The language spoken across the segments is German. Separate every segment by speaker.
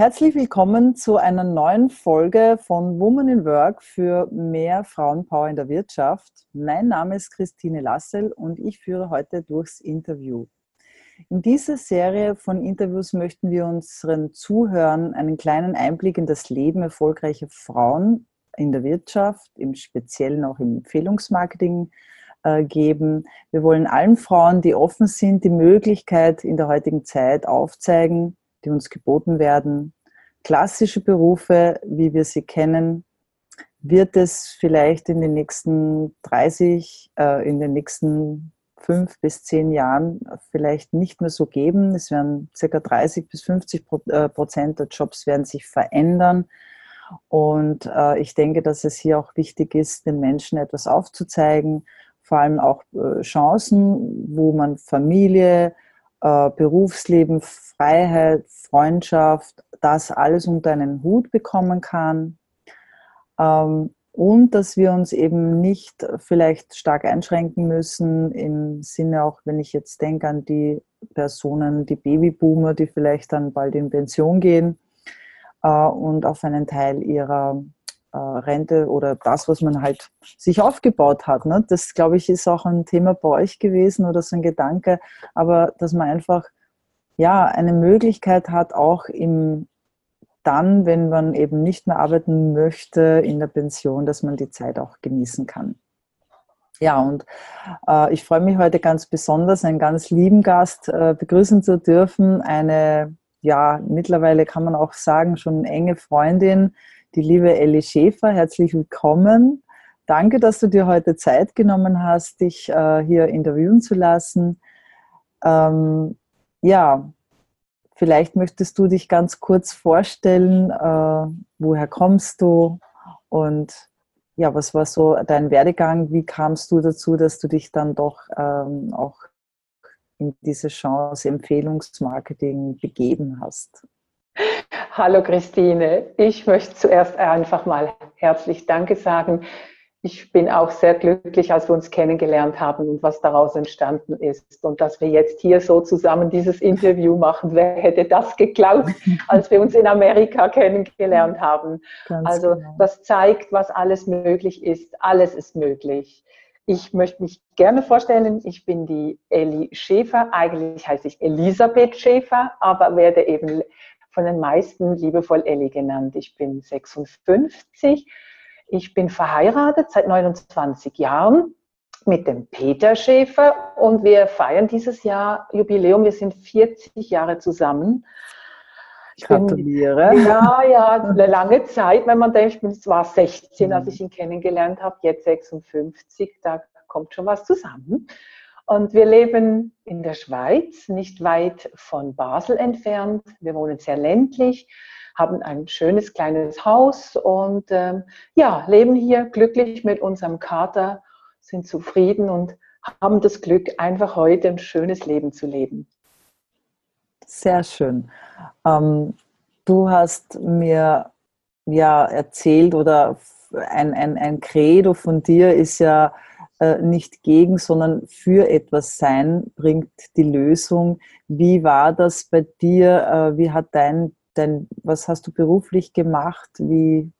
Speaker 1: Herzlich willkommen zu einer neuen Folge von Woman in Work für mehr Frauenpower in der Wirtschaft. Mein Name ist Christine Lassel und ich führe heute durchs Interview. In dieser Serie von Interviews möchten wir unseren Zuhörern einen kleinen Einblick in das Leben erfolgreicher Frauen in der Wirtschaft, im Speziellen auch im Empfehlungsmarketing äh, geben. Wir wollen allen Frauen, die offen sind, die Möglichkeit in der heutigen Zeit aufzeigen, die uns geboten werden. Klassische Berufe, wie wir sie kennen, wird es vielleicht in den nächsten 30, äh, in den nächsten fünf bis zehn Jahren vielleicht nicht mehr so geben. Es werden circa 30 bis 50 äh, Prozent der Jobs werden sich verändern. Und äh, ich denke, dass es hier auch wichtig ist, den Menschen etwas aufzuzeigen, vor allem auch Chancen, wo man Familie, äh, Berufsleben, Freiheit, Freundschaft, das alles unter einen Hut bekommen kann. Ähm, und dass wir uns eben nicht vielleicht stark einschränken müssen, im Sinne auch, wenn ich jetzt denke an die Personen, die Babyboomer, die vielleicht dann bald in Pension gehen äh, und auf einen Teil ihrer äh, Rente oder das, was man halt sich aufgebaut hat. Ne? Das, glaube ich, ist auch ein Thema bei euch gewesen oder so ein Gedanke, aber dass man einfach ja eine Möglichkeit hat, auch im dann, wenn man eben nicht mehr arbeiten möchte in der Pension, dass man die Zeit auch genießen kann. Ja, und äh, ich freue mich heute ganz besonders, einen ganz lieben Gast äh, begrüßen zu dürfen. Eine, ja, mittlerweile kann man auch sagen, schon enge Freundin, die liebe Ellie Schäfer. Herzlich willkommen. Danke, dass du dir heute Zeit genommen hast, dich äh, hier interviewen zu lassen. Ähm, ja, vielleicht möchtest du dich ganz kurz vorstellen, äh, woher kommst du und ja, was war so dein Werdegang? Wie kamst du dazu, dass du dich dann doch ähm, auch in diese Chance Empfehlungsmarketing begeben hast?
Speaker 2: Hallo Christine, ich möchte zuerst einfach mal herzlich Danke sagen. Ich bin auch sehr glücklich, als wir uns kennengelernt haben und was daraus entstanden ist. Und dass wir jetzt hier so zusammen dieses Interview machen. Wer hätte das geglaubt, als wir uns in Amerika kennengelernt haben? Ganz also genau. das zeigt, was alles möglich ist. Alles ist möglich. Ich möchte mich gerne vorstellen, ich bin die Elli Schäfer. Eigentlich heiße ich Elisabeth Schäfer, aber werde eben von den meisten liebevoll Elli genannt. Ich bin 56. Ich bin verheiratet seit 29 Jahren mit dem Peter Schäfer und wir feiern dieses Jahr Jubiläum. Wir sind 40 Jahre zusammen.
Speaker 1: Ich Gratuliere.
Speaker 2: Bin, ja, ja, eine lange Zeit, wenn man denkt, es war 16, als mhm. ich ihn kennengelernt habe, jetzt 56, da kommt schon was zusammen. Und wir leben in der Schweiz, nicht weit von Basel entfernt. Wir wohnen sehr ländlich, haben ein schönes kleines Haus und ähm, ja, leben hier glücklich mit unserem Kater, sind zufrieden und haben das Glück, einfach heute ein schönes Leben zu leben.
Speaker 1: Sehr schön. Ähm, du hast mir ja erzählt oder ein, ein, ein Credo von dir ist ja, nicht gegen, sondern für etwas sein bringt die Lösung. Wie war das bei dir? Äh, wie hat dein, dein, was hast du beruflich gemacht? Wie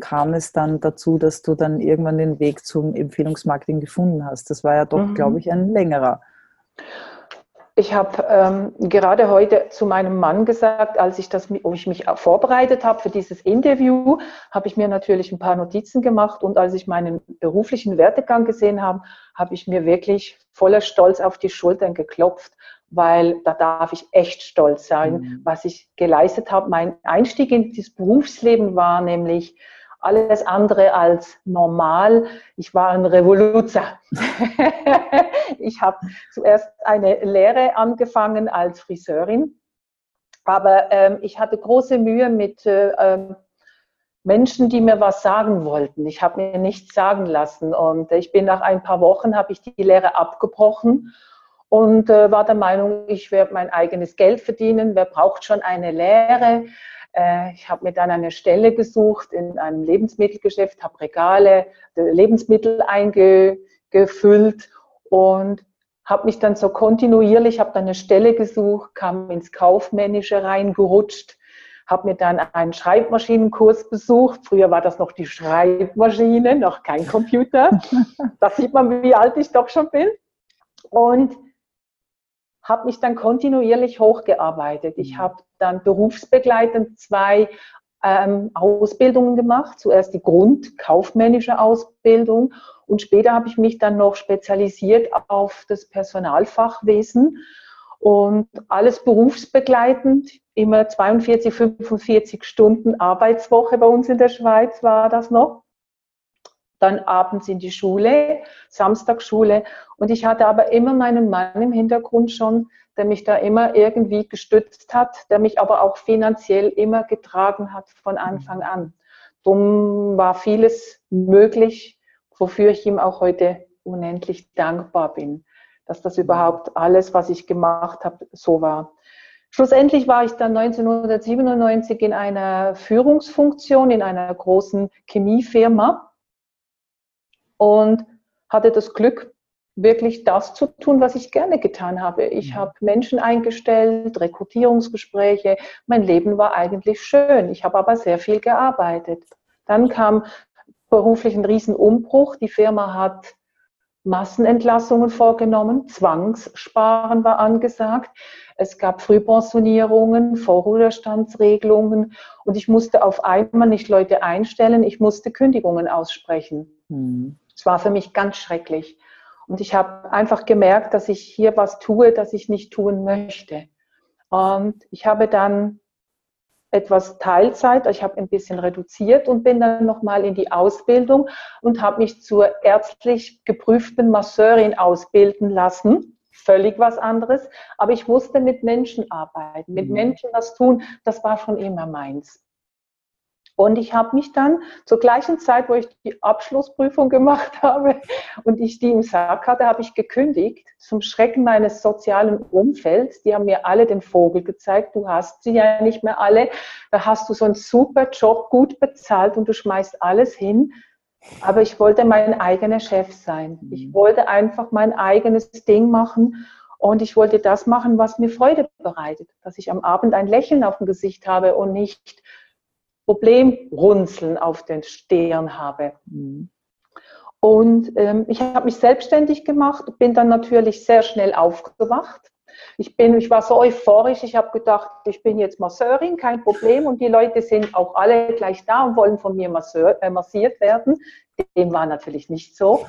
Speaker 1: kam es dann dazu, dass du dann irgendwann den Weg zum Empfehlungsmarketing gefunden hast? Das war ja doch, mhm. glaube ich, ein längerer.
Speaker 2: Ich habe ähm, gerade heute zu meinem Mann gesagt, als ich das, wo ich mich vorbereitet habe für dieses Interview, habe ich mir natürlich ein paar Notizen gemacht und als ich meinen beruflichen Werdegang gesehen habe, habe ich mir wirklich voller Stolz auf die Schultern geklopft, weil da darf ich echt stolz sein, mhm. was ich geleistet habe. Mein Einstieg in das Berufsleben war nämlich alles andere als normal. Ich war ein Revoluzer. ich habe zuerst eine Lehre angefangen als Friseurin, aber ähm, ich hatte große Mühe mit äh, ähm, Menschen, die mir was sagen wollten. Ich habe mir nichts sagen lassen und ich bin nach ein paar Wochen habe ich die Lehre abgebrochen und äh, war der Meinung, ich werde mein eigenes Geld verdienen. Wer braucht schon eine Lehre? Äh, ich habe mir dann eine Stelle gesucht in einem Lebensmittelgeschäft, habe Regale, Lebensmittel eingefüllt und habe mich dann so kontinuierlich, habe dann eine Stelle gesucht, kam ins Kaufmännische reingerutscht, habe mir dann einen Schreibmaschinenkurs besucht. Früher war das noch die Schreibmaschine, noch kein Computer. Da sieht man, wie alt ich doch schon bin. Und habe mich dann kontinuierlich hochgearbeitet. Ich mhm. habe dann berufsbegleitend zwei ähm, Ausbildungen gemacht. Zuerst die grundkaufmännische Ausbildung und später habe ich mich dann noch spezialisiert auf das Personalfachwesen und alles berufsbegleitend, immer 42, 45 Stunden Arbeitswoche bei uns in der Schweiz war das noch. Dann abends in die Schule, Samstagsschule. Und ich hatte aber immer meinen Mann im Hintergrund schon, der mich da immer irgendwie gestützt hat, der mich aber auch finanziell immer getragen hat von Anfang an. Darum war vieles möglich, wofür ich ihm auch heute unendlich dankbar bin dass das überhaupt alles, was ich gemacht habe, so war. Schlussendlich war ich dann 1997 in einer Führungsfunktion in einer großen Chemiefirma und hatte das Glück, wirklich das zu tun, was ich gerne getan habe. Ich mhm. habe Menschen eingestellt, Rekrutierungsgespräche. Mein Leben war eigentlich schön. Ich habe aber sehr viel gearbeitet. Dann kam beruflich ein Riesenumbruch. Die Firma hat Massenentlassungen vorgenommen, Zwangssparen war angesagt, es gab Frühpensionierungen, Vorruhestandsregelungen und ich musste auf einmal nicht Leute einstellen, ich musste Kündigungen aussprechen. Mhm. Es war für mich ganz schrecklich. Und ich habe einfach gemerkt, dass ich hier was tue, das ich nicht tun möchte. Und ich habe dann etwas Teilzeit. Ich habe ein bisschen reduziert und bin dann nochmal in die Ausbildung und habe mich zur ärztlich geprüften Masseurin ausbilden lassen. Völlig was anderes. Aber ich wusste mit Menschen arbeiten, mit mhm. Menschen was tun. Das war schon immer meins. Und ich habe mich dann zur gleichen Zeit, wo ich die Abschlussprüfung gemacht habe und ich die im Sack hatte, habe ich gekündigt zum Schrecken meines sozialen Umfelds. Die haben mir alle den Vogel gezeigt. Du hast sie ja nicht mehr alle. Da hast du so einen super Job, gut bezahlt und du schmeißt alles hin. Aber ich wollte mein eigener Chef sein. Ich mhm. wollte einfach mein eigenes Ding machen. Und ich wollte das machen, was mir Freude bereitet. Dass ich am Abend ein Lächeln auf dem Gesicht habe und nicht Problemrunzeln auf den Stirn habe. Mhm. Und ähm, ich habe mich selbstständig gemacht, bin dann natürlich sehr schnell aufgewacht. Ich, bin, ich war so euphorisch, ich habe gedacht, ich bin jetzt Masseurin, kein Problem. Und die Leute sind auch alle gleich da und wollen von mir masseur, äh, massiert werden. Dem war natürlich nicht so.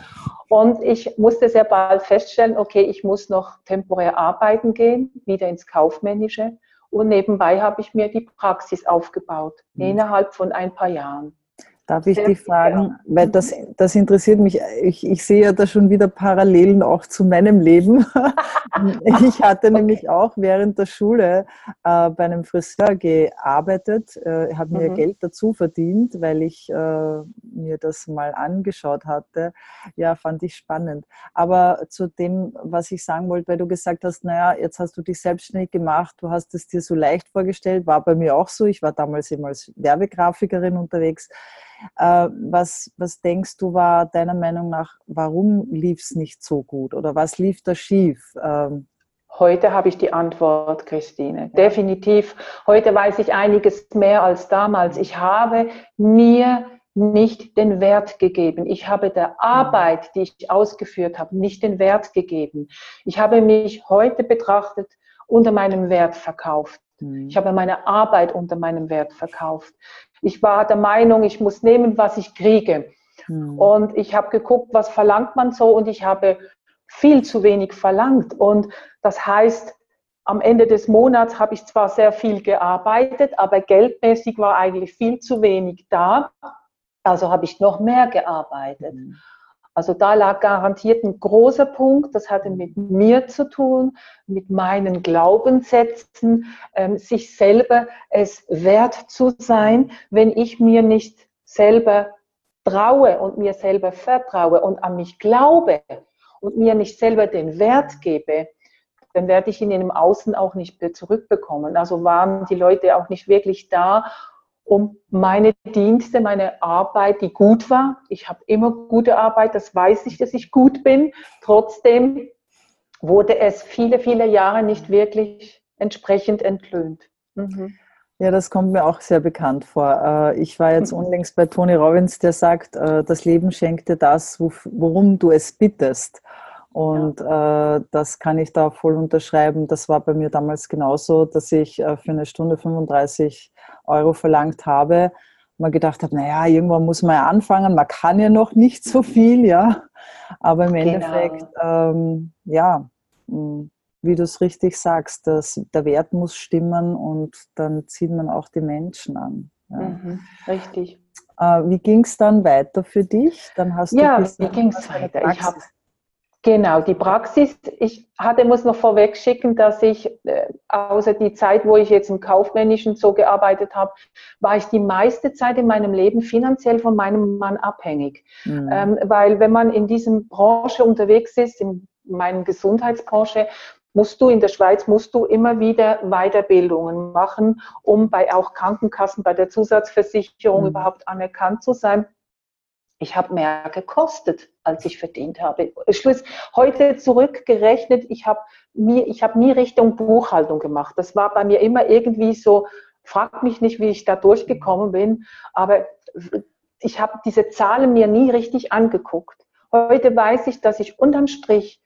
Speaker 2: Und ich musste sehr bald feststellen, okay, ich muss noch temporär arbeiten gehen, wieder ins Kaufmännische. Und nebenbei habe ich mir die Praxis aufgebaut, mhm. innerhalb von ein paar Jahren.
Speaker 1: Darf ich dich fragen, weil das, das interessiert mich, ich, ich sehe ja da schon wieder Parallelen auch zu meinem Leben. ich hatte okay. nämlich auch während der Schule äh, bei einem Friseur gearbeitet, äh, habe mir mhm. Geld dazu verdient, weil ich äh, mir das mal angeschaut hatte. Ja, fand ich spannend. Aber zu dem, was ich sagen wollte, weil du gesagt hast, naja, jetzt hast du dich selbstständig gemacht, du hast es dir so leicht vorgestellt, war bei mir auch so. Ich war damals eben als Werbegrafikerin unterwegs. Äh, was, was denkst du, war deiner Meinung nach, warum lief es nicht so gut oder was lief da schief? Ähm,
Speaker 2: Heute habe ich die Antwort, Christine. Definitiv. Heute weiß ich einiges mehr als damals. Ich habe mir nicht den Wert gegeben. Ich habe der Arbeit, die ich ausgeführt habe, nicht den Wert gegeben. Ich habe mich heute betrachtet unter meinem Wert verkauft. Mhm. Ich habe meine Arbeit unter meinem Wert verkauft. Ich war der Meinung, ich muss nehmen, was ich kriege. Mhm. Und ich habe geguckt, was verlangt man so und ich habe viel zu wenig verlangt. Und das heißt, am Ende des Monats habe ich zwar sehr viel gearbeitet, aber geldmäßig war eigentlich viel zu wenig da. Also habe ich noch mehr gearbeitet. Mhm. Also da lag garantiert ein großer Punkt, das hatte mit mir zu tun, mit meinen Glaubenssätzen, ähm, sich selber es wert zu sein, wenn ich mir nicht selber traue und mir selber vertraue und an mich glaube und mir nicht selber den Wert gebe, dann werde ich ihn im Außen auch nicht mehr zurückbekommen. Also waren die Leute auch nicht wirklich da, um meine Dienste, meine Arbeit, die gut war. Ich habe immer gute Arbeit, das weiß ich, dass ich gut bin. Trotzdem wurde es viele, viele Jahre nicht wirklich entsprechend entlöhnt.
Speaker 1: Mhm. Ja, das kommt mir auch sehr bekannt vor. Äh, ich war jetzt unlängst bei Tony Robbins, der sagt, äh, das Leben schenkt dir das, worum du es bittest. Und ja. äh, das kann ich da voll unterschreiben. Das war bei mir damals genauso, dass ich äh, für eine Stunde 35 Euro verlangt habe. Man gedacht habe, naja, irgendwann muss man ja anfangen. Man kann ja noch nicht so viel, ja. Aber im genau. Endeffekt, ähm, ja, hm, wie du es richtig sagst, dass der Wert muss stimmen und dann zieht man auch die Menschen an.
Speaker 2: Ja. Mhm, richtig.
Speaker 1: Äh, wie ging es dann weiter für dich?
Speaker 2: Dann hast ja, wie ging es weiter? Ich habe Genau, die Praxis. Ich hatte, muss noch vorweg schicken, dass ich, äh, außer die Zeit, wo ich jetzt im Kaufmännischen so gearbeitet habe, war ich die meiste Zeit in meinem Leben finanziell von meinem Mann abhängig. Mhm. Ähm, weil wenn man in diesem Branche unterwegs ist, in meiner Gesundheitsbranche, musst du in der Schweiz, musst du immer wieder Weiterbildungen machen, um bei auch Krankenkassen, bei der Zusatzversicherung mhm. überhaupt anerkannt zu sein. Ich habe mehr gekostet, als ich verdient habe. Schluss, heute zurückgerechnet, ich habe ich habe nie Richtung Buchhaltung gemacht. Das war bei mir immer irgendwie so, frag mich nicht, wie ich da durchgekommen bin, aber ich habe diese Zahlen mir nie richtig angeguckt. Heute weiß ich, dass ich unterm Strich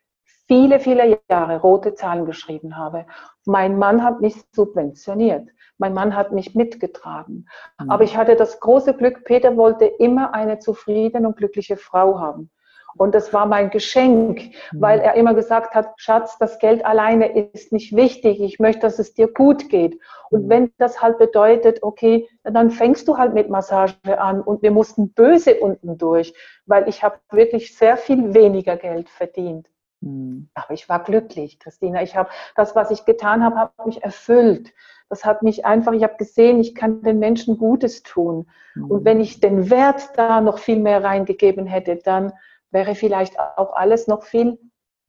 Speaker 2: viele, viele Jahre rote Zahlen geschrieben habe. Mein Mann hat mich subventioniert. Mein Mann hat mich mitgetragen. Mhm. Aber ich hatte das große Glück, Peter wollte immer eine zufriedene und glückliche Frau haben. Und das war mein Geschenk, mhm. weil er immer gesagt hat, Schatz, das Geld alleine ist nicht wichtig. Ich möchte, dass es dir gut geht. Und mhm. wenn das halt bedeutet, okay, dann fängst du halt mit Massage an. Und wir mussten böse unten durch, weil ich habe wirklich sehr viel weniger Geld verdient. Mhm. Aber ich war glücklich, Christina. Ich habe das, was ich getan habe, hat mich erfüllt. Das hat mich einfach, ich habe gesehen, ich kann den Menschen Gutes tun. Mhm. Und wenn ich den Wert da noch viel mehr reingegeben hätte, dann wäre vielleicht auch alles noch viel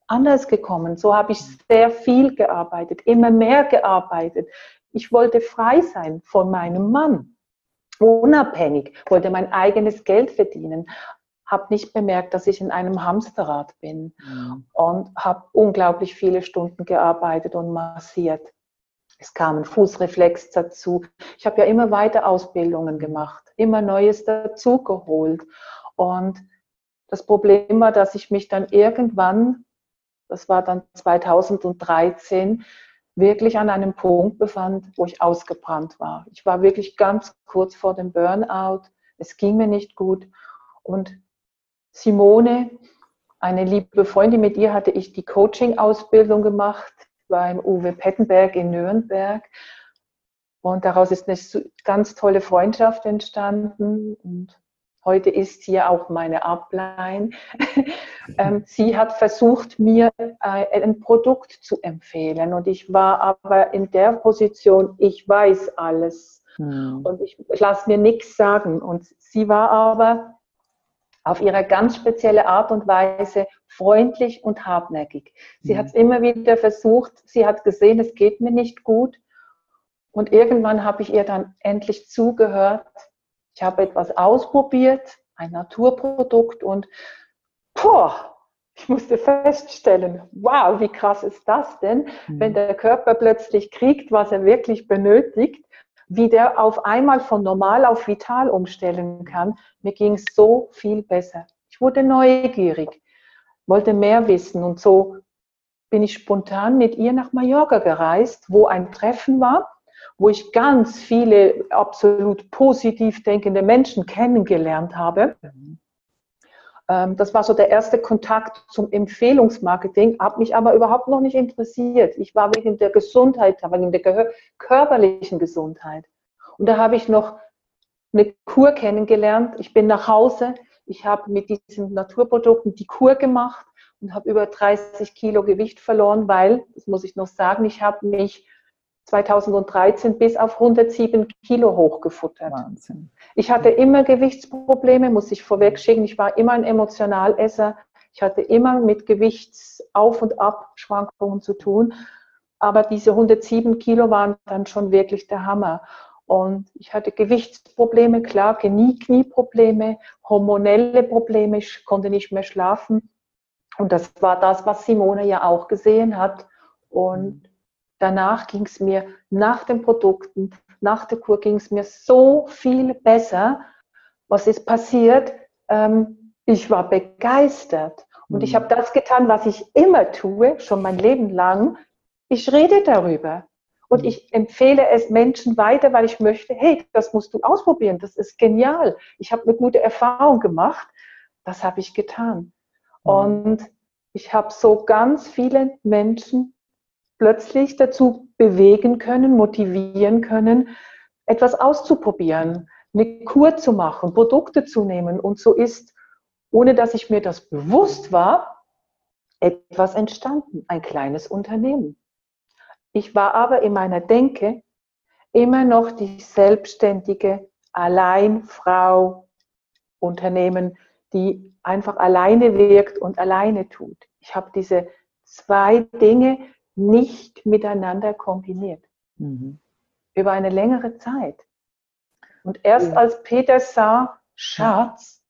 Speaker 2: anders gekommen. So habe ich sehr viel gearbeitet, immer mehr gearbeitet. Ich wollte frei sein von meinem Mann, unabhängig, wollte mein eigenes Geld verdienen habe nicht bemerkt, dass ich in einem Hamsterrad bin mhm. und habe unglaublich viele Stunden gearbeitet und massiert. Es kam ein Fußreflex dazu. Ich habe ja immer weiter Ausbildungen gemacht, immer Neues dazugeholt. Und das Problem war, dass ich mich dann irgendwann, das war dann 2013, wirklich an einem Punkt befand, wo ich ausgebrannt war. Ich war wirklich ganz kurz vor dem Burnout. Es ging mir nicht gut. Und Simone, eine liebe Freundin, mit ihr hatte ich die Coaching-Ausbildung gemacht beim Uwe Pettenberg in Nürnberg. Und daraus ist eine ganz tolle Freundschaft entstanden. Und heute ist ja auch meine Upline. Ähm, sie hat versucht, mir äh, ein Produkt zu empfehlen. Und ich war aber in der Position, ich weiß alles. Hm. Und ich lasse mir nichts sagen. Und sie war aber auf ihre ganz spezielle Art und Weise freundlich und hartnäckig. Sie mhm. hat es immer wieder versucht, sie hat gesehen, es geht mir nicht gut. Und irgendwann habe ich ihr dann endlich zugehört. Ich habe etwas ausprobiert, ein Naturprodukt und boah, ich musste feststellen, wow, wie krass ist das denn, mhm. wenn der Körper plötzlich kriegt, was er wirklich benötigt wie der auf einmal von normal auf vital umstellen kann. Mir ging es so viel besser. Ich wurde neugierig, wollte mehr wissen und so bin ich spontan mit ihr nach Mallorca gereist, wo ein Treffen war, wo ich ganz viele absolut positiv denkende Menschen kennengelernt habe. Mhm. Ähm, das war so der erste Kontakt zum Empfehlungsmarketing, hat mich aber überhaupt noch nicht interessiert. Ich war wegen der Gesundheit, wegen der körperlichen Gesundheit. Und da habe ich noch eine Kur kennengelernt. Ich bin nach Hause, ich habe mit diesen Naturprodukten die Kur gemacht und habe über 30 Kilo Gewicht verloren, weil, das muss ich noch sagen, ich habe mich 2013 bis auf 107 Kilo hochgefuttert. Wahnsinn. Ich hatte immer Gewichtsprobleme, muss ich vorweg schicken. Ich war immer ein Emotionalesser. Ich hatte immer mit Gewichtsauf- und Abschwankungen zu tun. Aber diese 107 Kilo waren dann schon wirklich der Hammer. Und ich hatte Gewichtsprobleme, klar, Knie, Knieprobleme, hormonelle Probleme, ich konnte nicht mehr schlafen. Und das war das, was Simone ja auch gesehen hat. Und danach ging es mir nach den Produkten, nach der Kur ging es mir so viel besser. Was ist passiert? Ähm, ich war begeistert. Und ich mhm. habe das getan, was ich immer tue, schon mein Leben lang. Ich rede darüber. Und mhm. ich empfehle es Menschen weiter, weil ich möchte, hey, das musst du ausprobieren, das ist genial. Ich habe eine gute Erfahrung gemacht. Das habe ich getan. Mhm. Und ich habe so ganz viele Menschen plötzlich dazu bewegen können, motivieren können, etwas auszuprobieren, eine Kur zu machen, Produkte zu nehmen. Und so ist, ohne dass ich mir das bewusst war, etwas entstanden, ein kleines Unternehmen. Ich war aber in meiner Denke immer noch die selbstständige Alleinfrau Unternehmen, die einfach alleine wirkt und alleine tut. Ich habe diese zwei Dinge nicht miteinander kombiniert. Mhm. Über eine längere Zeit. Und erst ja. als Peter sah, Schatz,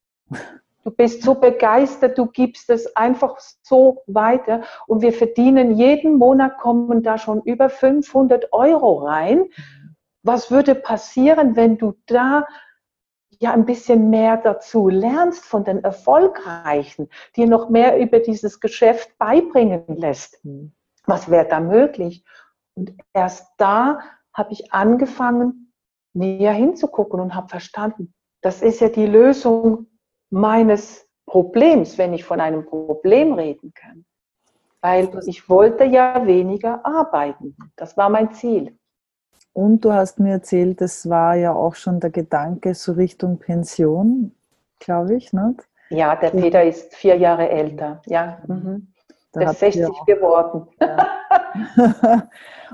Speaker 2: du bist so begeistert, du gibst es einfach so weiter und wir verdienen jeden Monat, kommen da schon über 500 Euro rein. Was würde passieren, wenn du da ja ein bisschen mehr dazu lernst von den Erfolgreichen, dir noch mehr über dieses Geschäft beibringen lässt. Mhm. Was wäre da möglich? Und erst da habe ich angefangen, näher hinzugucken und habe verstanden, das ist ja die Lösung meines Problems, wenn ich von einem Problem reden kann. Weil ich wollte ja weniger arbeiten. Das war mein Ziel.
Speaker 1: Und du hast mir erzählt, das war ja auch schon der Gedanke so Richtung Pension, glaube ich, nicht?
Speaker 2: Ja, der Peter ist vier Jahre älter. Ja. Mhm. Der ist 60 geworden. Ja.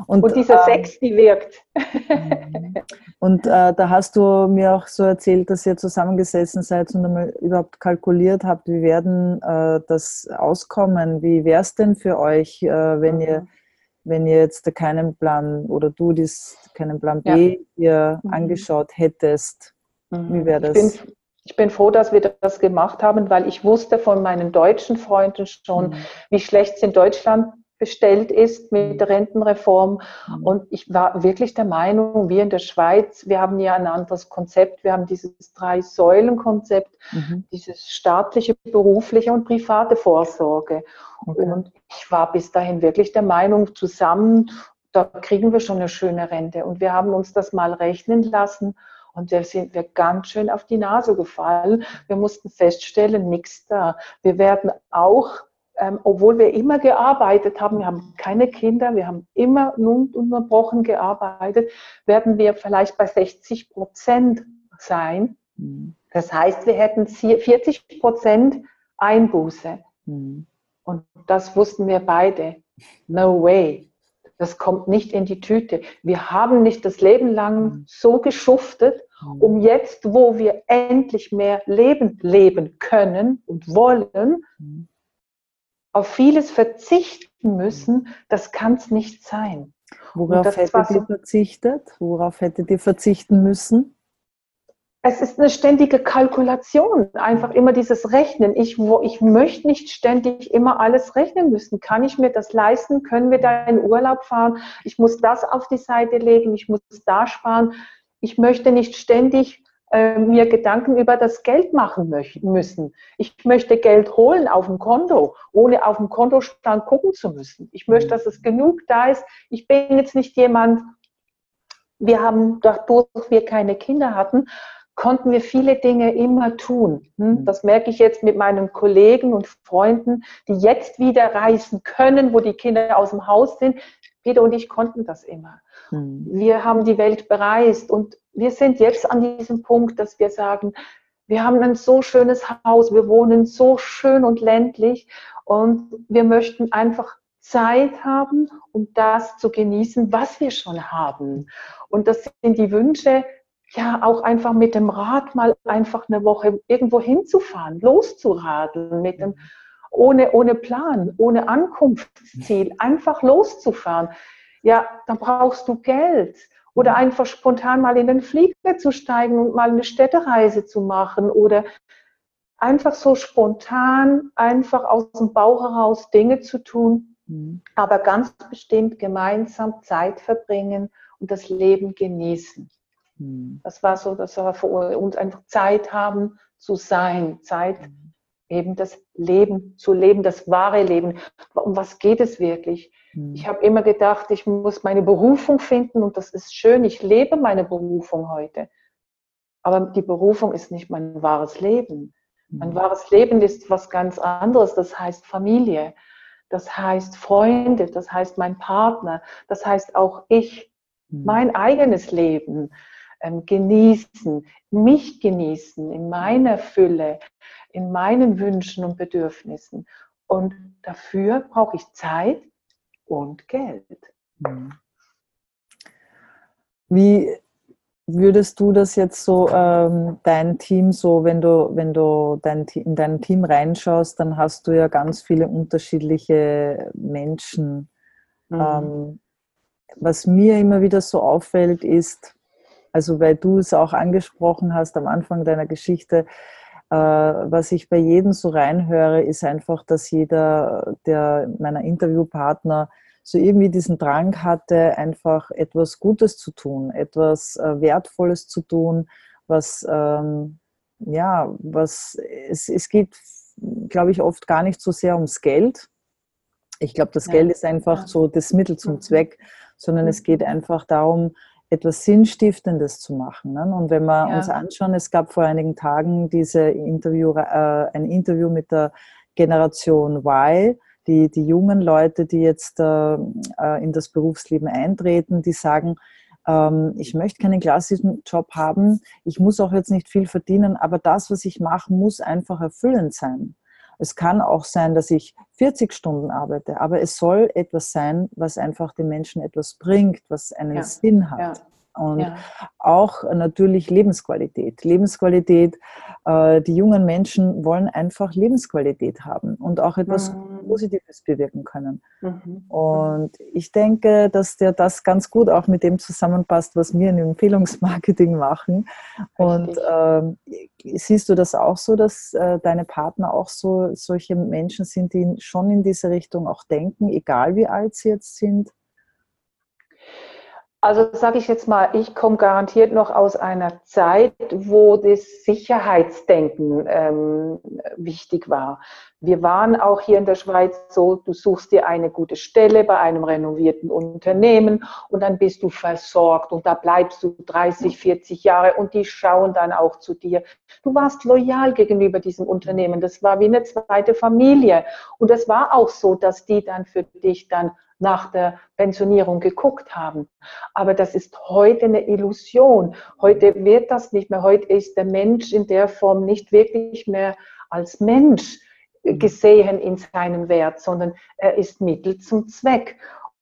Speaker 2: und, und, diese ähm, sechs, die wirkt.
Speaker 1: Mhm. und äh, da hast du mir auch so erzählt, dass ihr zusammengesessen seid und einmal überhaupt kalkuliert habt, wie werden äh, das auskommen? Wie wäre es denn für euch, äh, wenn mhm. ihr wenn ihr jetzt keinen Plan oder du dies, keinen Plan B ja. dir mhm. angeschaut hättest?
Speaker 2: Mhm. Wie wäre das? Ich bin, ich bin, froh, dass wir das gemacht haben, weil ich wusste von meinen deutschen Freunden schon, mhm. wie schlecht es in Deutschland bestellt ist mit der Rentenreform. Mhm. Und ich war wirklich der Meinung, wir in der Schweiz, wir haben ja ein anderes Konzept. Wir haben dieses Drei-Säulen-Konzept, mhm. dieses staatliche, berufliche und private Vorsorge. Okay. Und ich war bis dahin wirklich der Meinung, zusammen, da kriegen wir schon eine schöne Rente. Und wir haben uns das mal rechnen lassen. Und da sind wir ganz schön auf die Nase gefallen. Wir mussten feststellen, nichts da. Wir werden auch ähm, obwohl wir immer gearbeitet haben, wir haben keine Kinder, wir haben immer ununterbrochen gearbeitet, werden wir vielleicht bei 60 Prozent sein. Mhm. Das heißt, wir hätten 40 Prozent Einbuße. Mhm. Und das wussten wir beide. No way. Das kommt nicht in die Tüte. Wir haben nicht das Leben lang mhm. so geschuftet, mhm. um jetzt, wo wir endlich mehr Leben leben können und wollen, mhm auf vieles verzichten müssen, das kann es nicht sein.
Speaker 1: Worauf hättet ihr verzichtet? Worauf hättet ihr verzichten müssen?
Speaker 2: Es ist eine ständige Kalkulation, einfach immer dieses Rechnen. Ich, wo, ich möchte nicht ständig immer alles rechnen müssen. Kann ich mir das leisten? Können wir da in Urlaub fahren? Ich muss das auf die Seite legen, ich muss da sparen. Ich möchte nicht ständig äh, mir Gedanken über das Geld machen müssen. Ich möchte Geld holen auf dem Konto, ohne auf dem Kontostand gucken zu müssen. Ich möchte, dass es genug da ist. Ich bin jetzt nicht jemand, wir haben, dadurch wir keine Kinder hatten, konnten wir viele Dinge immer tun. Hm? Mhm. Das merke ich jetzt mit meinen Kollegen und Freunden, die jetzt wieder reisen können, wo die Kinder aus dem Haus sind. Peter und ich konnten das immer. Mhm. Wir haben die Welt bereist und wir sind jetzt an diesem Punkt, dass wir sagen, wir haben ein so schönes Haus, wir wohnen so schön und ländlich und wir möchten einfach Zeit haben, um das zu genießen, was wir schon haben. Und das sind die Wünsche, ja, auch einfach mit dem Rad mal einfach eine Woche irgendwo hinzufahren, loszuradeln, mit dem, ohne, ohne Plan, ohne Ankunftsziel, einfach loszufahren. Ja, dann brauchst du Geld. Oder mhm. einfach spontan mal in den Flieger zu steigen und mal eine Städtereise zu machen. Oder einfach so spontan, einfach aus dem Bauch heraus Dinge zu tun, mhm. aber ganz bestimmt gemeinsam Zeit verbringen und das Leben genießen. Mhm. Das war so, dass wir für uns einfach Zeit haben zu sein, Zeit mhm. eben das Leben zu leben, das wahre Leben. Um was geht es wirklich? Mhm. Ich habe immer gedacht, ich muss meine Berufung finden und das ist schön. Ich lebe meine Berufung heute. Aber die Berufung ist nicht mein wahres Leben. Mein mhm. wahres Leben ist was ganz anderes. Das heißt Familie. Das heißt Freunde. Das heißt mein Partner. Das heißt auch ich. Mhm. Mein eigenes Leben genießen. Mich genießen in meiner Fülle. In meinen Wünschen und Bedürfnissen. Und dafür brauche ich Zeit und Geld. Mhm.
Speaker 1: Wie würdest du das jetzt so, ähm, dein Team so, wenn du, wenn du dein, in dein Team reinschaust, dann hast du ja ganz viele unterschiedliche Menschen. Mhm. Ähm, was mir immer wieder so auffällt, ist, also weil du es auch angesprochen hast am Anfang deiner Geschichte, äh, was ich bei jedem so reinhöre, ist einfach, dass jeder der meiner Interviewpartner so irgendwie diesen Drang hatte, einfach etwas Gutes zu tun, etwas äh, Wertvolles zu tun, was, ähm, ja, was, es, es geht, glaube ich, oft gar nicht so sehr ums Geld. Ich glaube, das. Geld ist einfach so das Mittel zum mhm. Zweck, sondern es geht mhm. einfach darum, etwas Sinnstiftendes zu machen. Ne? Und wenn wir ja. uns anschauen, es gab vor einigen Tagen diese Interview, äh, ein Interview mit der Generation Y, die, die jungen Leute, die jetzt äh, äh, in das Berufsleben eintreten, die sagen, ähm, ich möchte keinen klassischen Job haben, ich muss auch jetzt nicht viel verdienen, aber das, was ich mache, muss einfach erfüllend sein. Es kann auch sein, dass ich 40 Stunden arbeite, aber es soll etwas sein, was einfach den Menschen etwas bringt, was einen ja. Sinn hat. Ja. Und ja. auch natürlich Lebensqualität. Lebensqualität, äh, die jungen Menschen wollen einfach Lebensqualität haben und auch etwas mhm. Positives bewirken können. Mhm. Und ich denke, dass der das ganz gut auch mit dem zusammenpasst, was wir in Empfehlungsmarketing machen. Und äh, siehst du das auch so, dass äh, deine Partner auch so solche Menschen sind, die schon in diese Richtung auch denken, egal wie alt sie jetzt sind?
Speaker 2: Also sage ich jetzt mal, ich komme garantiert noch aus einer Zeit, wo das Sicherheitsdenken ähm, wichtig war. Wir waren auch hier in der Schweiz so, du suchst dir eine gute Stelle bei einem renovierten Unternehmen und dann bist du versorgt und da bleibst du 30, 40 Jahre und die schauen dann auch zu dir. Du warst loyal gegenüber diesem Unternehmen. Das war wie eine zweite Familie. Und das war auch so, dass die dann für dich dann nach der Pensionierung geguckt haben. Aber das ist heute eine Illusion. Heute wird das nicht mehr. Heute ist der Mensch in der Form nicht wirklich mehr als Mensch gesehen in seinem Wert, sondern er ist Mittel zum Zweck.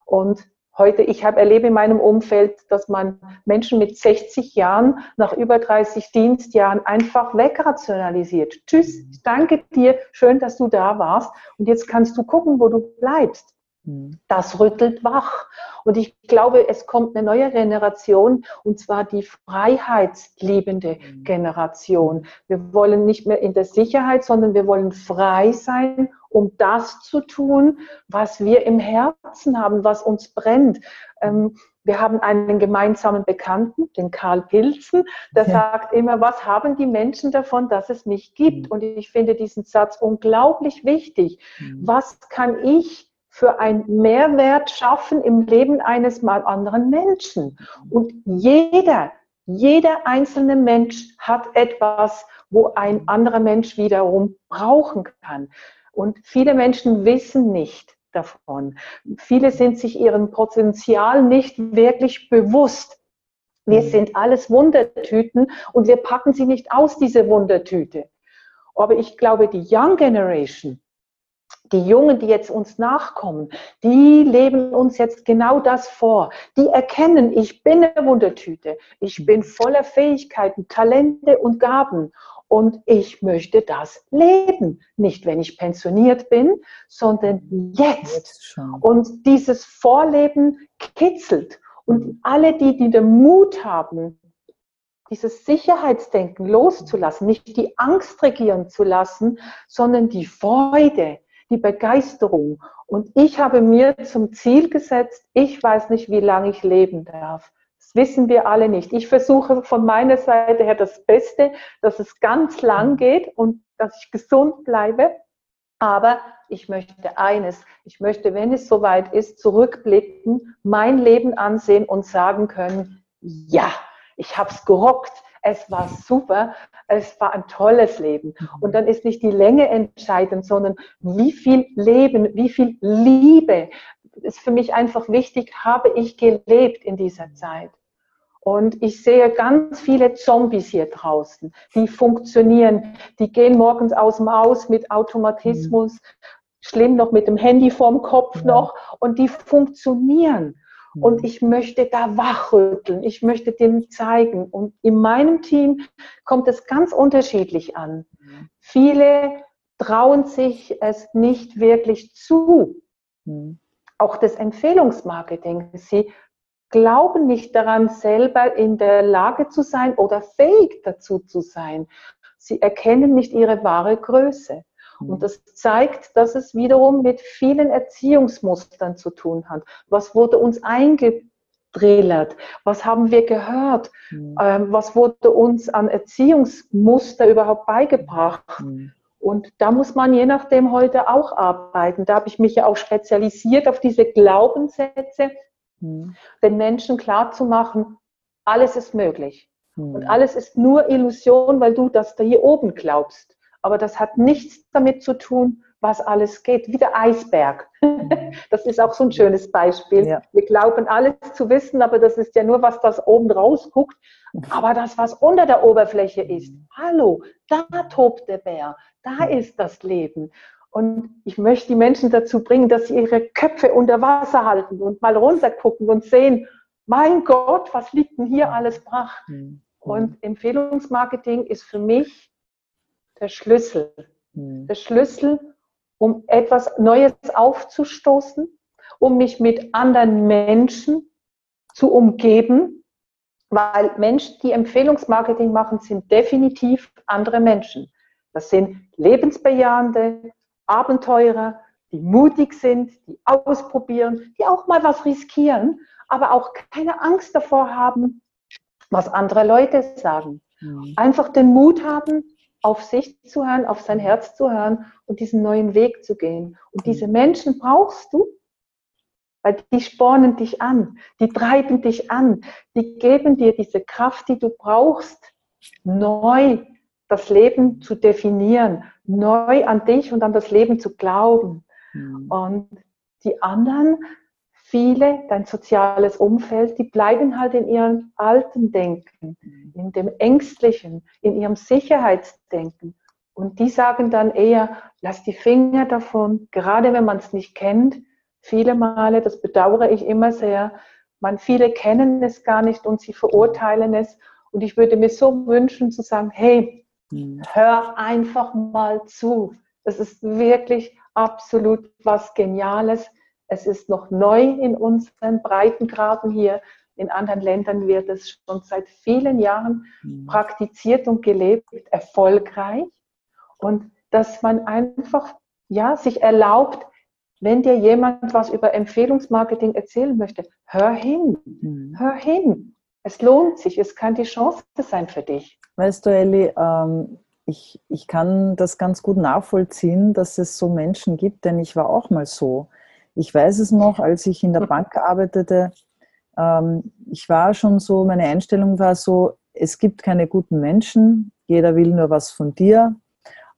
Speaker 2: Und heute, ich habe erlebe in meinem Umfeld, dass man Menschen mit 60 Jahren nach über 30 Dienstjahren einfach wegrationalisiert. Tschüss, danke dir, schön, dass du da warst. Und jetzt kannst du gucken, wo du bleibst. Mhm. Das rüttelt wach. Und ich glaube, es kommt eine neue Generation, und zwar die freiheitsliebende mhm. Generation. Wir wollen nicht mehr in der Sicherheit, sondern wir wollen frei sein, um das zu tun, was wir im Herzen haben, was uns brennt. Ähm, wir haben einen gemeinsamen Bekannten, den Karl Pilzen, der ja. sagt immer, was haben die Menschen davon, dass es mich gibt? Mhm. Und ich finde diesen Satz unglaublich wichtig. Was kann ich für einen Mehrwert schaffen im Leben eines mal anderen Menschen. Und jeder, jeder einzelne Mensch hat etwas, wo ein anderer Mensch wiederum brauchen kann. Und viele Menschen wissen nicht davon. Viele sind sich ihrem Potenzial nicht wirklich bewusst. Wir mhm. sind alles Wundertüten und wir packen sie nicht aus, diese Wundertüte. Aber ich glaube, die Young Generation, die Jungen, die jetzt uns nachkommen, die leben uns jetzt genau das vor. Die erkennen, ich bin eine Wundertüte. Ich bin voller Fähigkeiten, Talente und Gaben. Und ich möchte das leben. Nicht, wenn ich pensioniert bin, sondern jetzt. Und dieses Vorleben kitzelt. Und alle die, die den Mut haben, dieses Sicherheitsdenken loszulassen, nicht die Angst regieren zu lassen, sondern die Freude, die Begeisterung. Und ich habe mir zum Ziel gesetzt, ich weiß nicht, wie lange ich leben darf. Das wissen wir alle nicht. Ich versuche von meiner Seite her das Beste, dass es ganz lang geht und dass ich gesund bleibe. Aber ich möchte eines, ich möchte, wenn es soweit ist, zurückblicken, mein Leben ansehen und sagen können, ja, ich habe es gerockt, es war super, es war ein tolles Leben. Und dann ist nicht die Länge entscheidend, sondern wie viel Leben, wie viel Liebe ist für mich einfach wichtig, habe ich gelebt in dieser Zeit. Und ich sehe ganz viele Zombies hier draußen, die funktionieren, die gehen morgens aus dem Haus mit Automatismus, mhm. schlimm noch mit dem Handy vorm Kopf ja. noch, und die funktionieren. Und mhm. ich möchte da wachrütteln, ich möchte denen zeigen. Und in meinem Team kommt es ganz unterschiedlich an. Mhm. Viele trauen sich es nicht wirklich zu. Mhm. Auch das Empfehlungsmarketing. Sie glauben nicht daran, selber in der Lage zu sein oder fähig dazu zu sein. Sie erkennen nicht ihre wahre Größe. Und das zeigt, dass es wiederum mit vielen Erziehungsmustern zu tun hat. Was wurde uns eingedrillert? Was haben wir gehört? Mhm. Ähm, was wurde uns an Erziehungsmuster überhaupt beigebracht? Mhm. Und da muss man je nachdem heute auch arbeiten. Da habe ich mich ja auch spezialisiert auf diese Glaubenssätze, mhm. den Menschen klarzumachen, alles ist möglich. Und mhm. alles ist nur Illusion, weil du das da hier oben glaubst aber das hat nichts damit zu tun, was alles geht, wie der Eisberg. Mhm. Das ist auch so ein schönes Beispiel. Ja. Wir glauben alles zu wissen, aber das ist ja nur, was das oben rausguckt. Aber das, was unter der Oberfläche ist, hallo, da tobt der Bär, da ist das Leben. Und ich möchte die Menschen dazu bringen, dass sie ihre Köpfe unter Wasser halten und mal runtergucken und sehen, mein Gott, was liegt denn hier alles brach? Mhm. Und Empfehlungsmarketing ist für mich der Schlüssel. Mhm. Der Schlüssel, um etwas Neues aufzustoßen, um mich mit anderen Menschen zu umgeben, weil Menschen, die Empfehlungsmarketing machen, sind definitiv andere Menschen. Das sind lebensbejahende Abenteurer, die mutig sind, die ausprobieren, die auch mal was riskieren, aber auch keine Angst davor haben, was andere Leute sagen. Mhm. Einfach den Mut haben, auf sich zu hören, auf sein Herz zu hören und diesen neuen Weg zu gehen. Und diese Menschen brauchst du, weil die spornen dich an, die treiben dich an, die geben dir diese Kraft, die du brauchst, neu das Leben zu definieren, neu an dich und an das Leben zu glauben. Mhm. Und die anderen viele, dein soziales Umfeld, die bleiben halt in ihrem alten Denken, in dem ängstlichen, in ihrem Sicherheitsdenken. Und die sagen dann eher, lass die Finger davon, gerade wenn man es nicht kennt. Viele Male, das bedauere ich immer sehr, man, viele kennen es gar nicht und sie verurteilen es. Und ich würde mir so wünschen zu sagen, hey, hm. hör einfach mal zu. Das ist wirklich absolut was Geniales. Es ist noch neu in unseren Breitengraden hier. In anderen Ländern wird es schon seit vielen Jahren mhm. praktiziert und gelebt, erfolgreich. Und dass man einfach ja, sich erlaubt, wenn dir jemand was über Empfehlungsmarketing erzählen möchte, hör hin, mhm. hör hin. Es lohnt sich, es kann die Chance sein für dich.
Speaker 1: Weißt du, Elli, ähm, ich, ich kann das ganz gut nachvollziehen, dass es so Menschen gibt, denn ich war auch mal so. Ich weiß es noch, als ich in der Bank arbeitete, ähm, ich war schon so, meine Einstellung war so, es gibt keine guten Menschen, jeder will nur was von dir.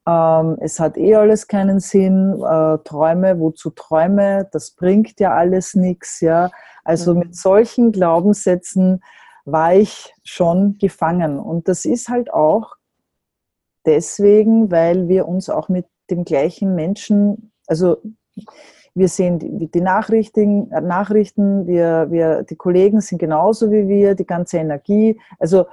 Speaker 1: Ähm, es hat eh alles keinen Sinn. Äh, Träume, wozu Träume? Das bringt ja alles nichts. Ja? Also mhm. mit solchen Glaubenssätzen war ich schon gefangen. Und das ist halt auch deswegen, weil wir uns auch mit dem gleichen Menschen, also wir sehen die, die Nachrichten, äh, Nachrichten wir, wir, die Kollegen sind genauso wie wir, die ganze Energie. Also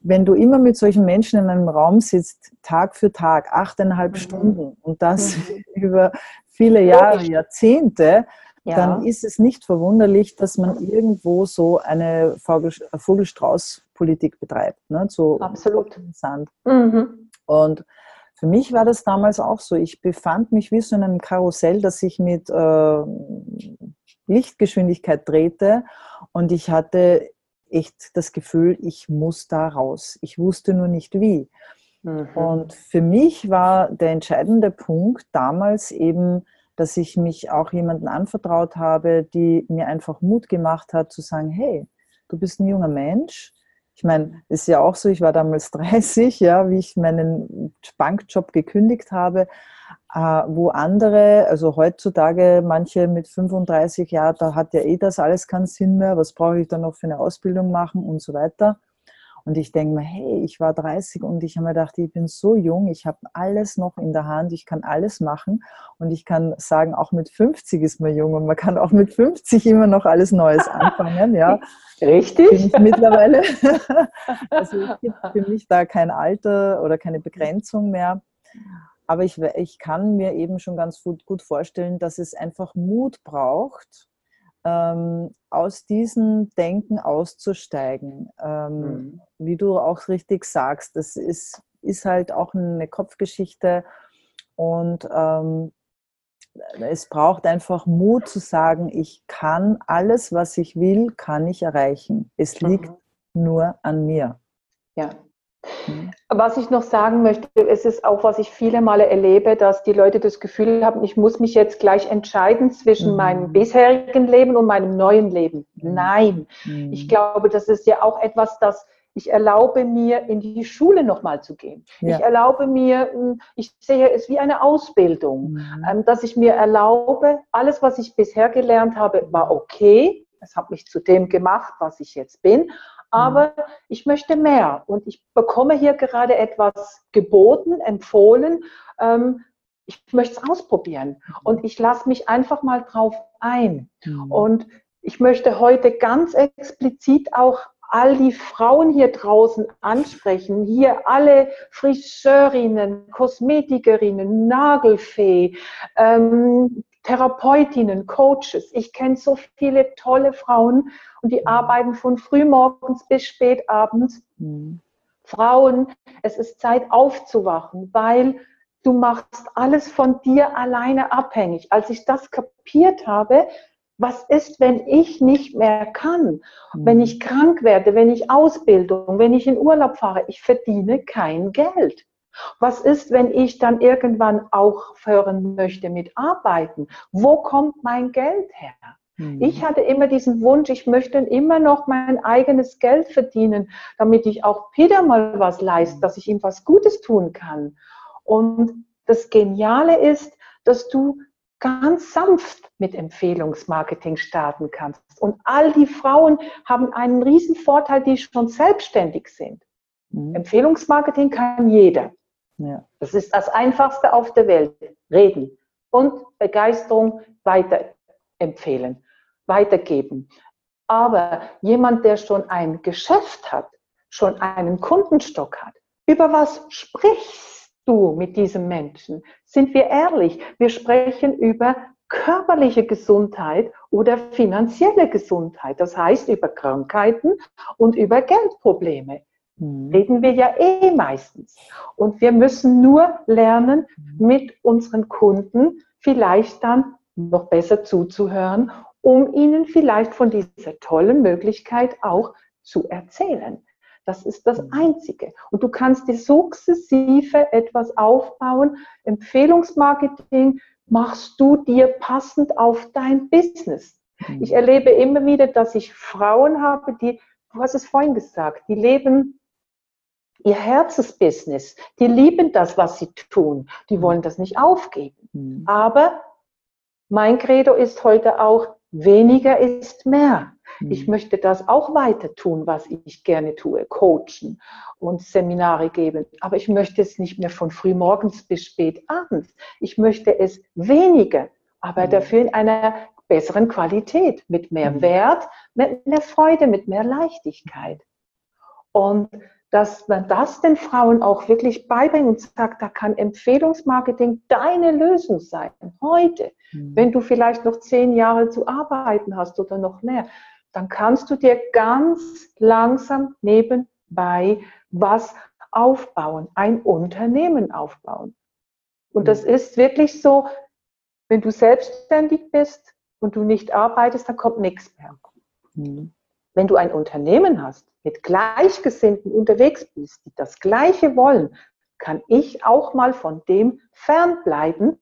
Speaker 1: wenn du immer mit solchen Menschen in einem Raum sitzt, Tag für Tag, achteinhalb mhm. Stunden und das mhm. über viele Jahre, Jahrzehnte, ja. dann ist es nicht verwunderlich, dass man irgendwo so eine Vogel, Vogelstrauß-Politik betreibt. Ne? So
Speaker 2: Absolut.
Speaker 1: Sand. Mhm. Und für mich war das damals auch so. Ich befand mich wie so in einem Karussell, das sich mit äh, Lichtgeschwindigkeit drehte und ich hatte echt das Gefühl, ich muss da raus. Ich wusste nur nicht wie. Mhm. Und für mich war der entscheidende Punkt damals eben, dass ich mich auch jemandem anvertraut habe, die mir einfach Mut gemacht hat zu sagen, hey, du bist ein junger Mensch. Ich meine, ist ja auch so, ich war damals 30, ja, wie ich meinen Bankjob gekündigt habe, äh, wo andere, also heutzutage manche mit 35 Jahren, da hat ja eh das alles keinen Sinn mehr, was brauche ich dann noch für eine Ausbildung machen und so weiter. Und ich denke mir, hey, ich war 30 und ich habe mir gedacht, ich bin so jung, ich habe alles noch in der Hand, ich kann alles machen. Und ich kann sagen, auch mit 50 ist man jung und man kann auch mit 50 immer noch alles Neues anfangen. Ja.
Speaker 2: Richtig.
Speaker 1: Bin ich mittlerweile. also es gibt für mich da kein Alter oder keine Begrenzung mehr. Aber ich, ich kann mir eben schon ganz gut, gut vorstellen, dass es einfach Mut braucht, ähm, aus diesem Denken auszusteigen. Ähm, mhm. Wie du auch richtig sagst, das ist, ist halt auch eine Kopfgeschichte und ähm, es braucht einfach Mut zu sagen, ich kann alles, was ich will, kann ich erreichen. Es liegt mhm. nur an mir.
Speaker 2: Ja. Was ich noch sagen möchte, es ist auch, was ich viele Male erlebe, dass die Leute das Gefühl haben, ich muss mich jetzt gleich entscheiden zwischen mhm. meinem bisherigen Leben und meinem neuen Leben. Mhm. Nein, mhm. ich glaube, das ist ja auch etwas, das ich erlaube mir, in die Schule nochmal zu gehen. Ja. Ich erlaube mir, hm, ich sehe es wie eine Ausbildung, mhm. Ähm, dass ich mir erlaube, alles, was ich bisher gelernt habe, war okay. Es hat mich zu dem gemacht, was ich jetzt bin aber mhm. ich möchte mehr und ich bekomme hier gerade etwas geboten, empfohlen. Ähm, ich möchte es ausprobieren mhm. und ich lasse mich einfach mal drauf ein. Mhm. Und ich möchte heute ganz explizit auch all die Frauen hier draußen ansprechen, hier alle Friseurinnen, Kosmetikerinnen, Nagelfee, ähm, Therapeutinnen, Coaches. Ich kenne so viele tolle Frauen und die mhm. arbeiten von frühmorgens bis spät abends. Mhm. Frauen, es ist Zeit aufzuwachen, weil du machst alles von dir alleine abhängig. Als ich das kapiert habe, was ist, wenn ich nicht mehr kann? Mhm. Wenn ich krank werde, wenn ich Ausbildung, wenn ich in Urlaub fahre, ich verdiene kein Geld. Was ist, wenn ich dann irgendwann auch hören möchte mit Arbeiten? Wo kommt mein Geld her? Mhm. Ich hatte immer diesen Wunsch, ich möchte immer noch mein eigenes Geld verdienen, damit ich auch Peter mal was leiste, dass ich ihm was Gutes tun kann. Und das Geniale ist, dass du ganz sanft mit Empfehlungsmarketing starten kannst. Und all die Frauen haben einen riesen Vorteil, die schon selbstständig sind. Mhm. Empfehlungsmarketing kann jeder. Ja. Das ist das Einfachste auf der Welt. Reden und Begeisterung weiterempfehlen, weitergeben. Aber jemand, der schon ein Geschäft hat, schon einen Kundenstock hat, über was sprichst du mit diesem Menschen? Sind wir ehrlich? Wir sprechen über körperliche Gesundheit oder finanzielle Gesundheit. Das heißt über Krankheiten und über Geldprobleme. Mhm. Reden wir ja eh meistens. Und wir müssen nur lernen, mhm. mit unseren Kunden vielleicht dann noch besser zuzuhören, um ihnen vielleicht von dieser tollen Möglichkeit auch zu erzählen. Das ist das mhm. Einzige. Und du kannst dir sukzessive etwas aufbauen. Empfehlungsmarketing machst du dir passend auf dein Business. Ich erlebe immer wieder, dass ich Frauen habe, die, du hast es vorhin gesagt, die leben ihr Herzensbusiness. Die lieben das, was sie tun. Die wollen das nicht aufgeben. Mhm. Aber mein Credo ist heute auch, weniger ist mehr. Mhm. Ich möchte das auch weiter tun, was ich gerne tue, coachen und Seminare geben. Aber ich möchte es nicht mehr von frühmorgens bis spät abends. Ich möchte es weniger, aber mhm. dafür in einer besseren Qualität, mit mehr mhm. Wert, mit mehr Freude, mit mehr Leichtigkeit. Und dass man das den Frauen auch wirklich beibringt und sagt, da kann Empfehlungsmarketing deine Lösung sein. Heute, mhm. wenn du vielleicht noch zehn Jahre zu arbeiten hast oder noch mehr, dann kannst du dir ganz langsam nebenbei was aufbauen, ein Unternehmen aufbauen. Und das mhm. ist wirklich so, wenn du selbstständig bist und du nicht arbeitest, dann kommt nichts mehr. Mhm. Wenn du ein Unternehmen hast, mit Gleichgesinnten unterwegs bist, die das Gleiche wollen, kann ich auch mal von dem fernbleiben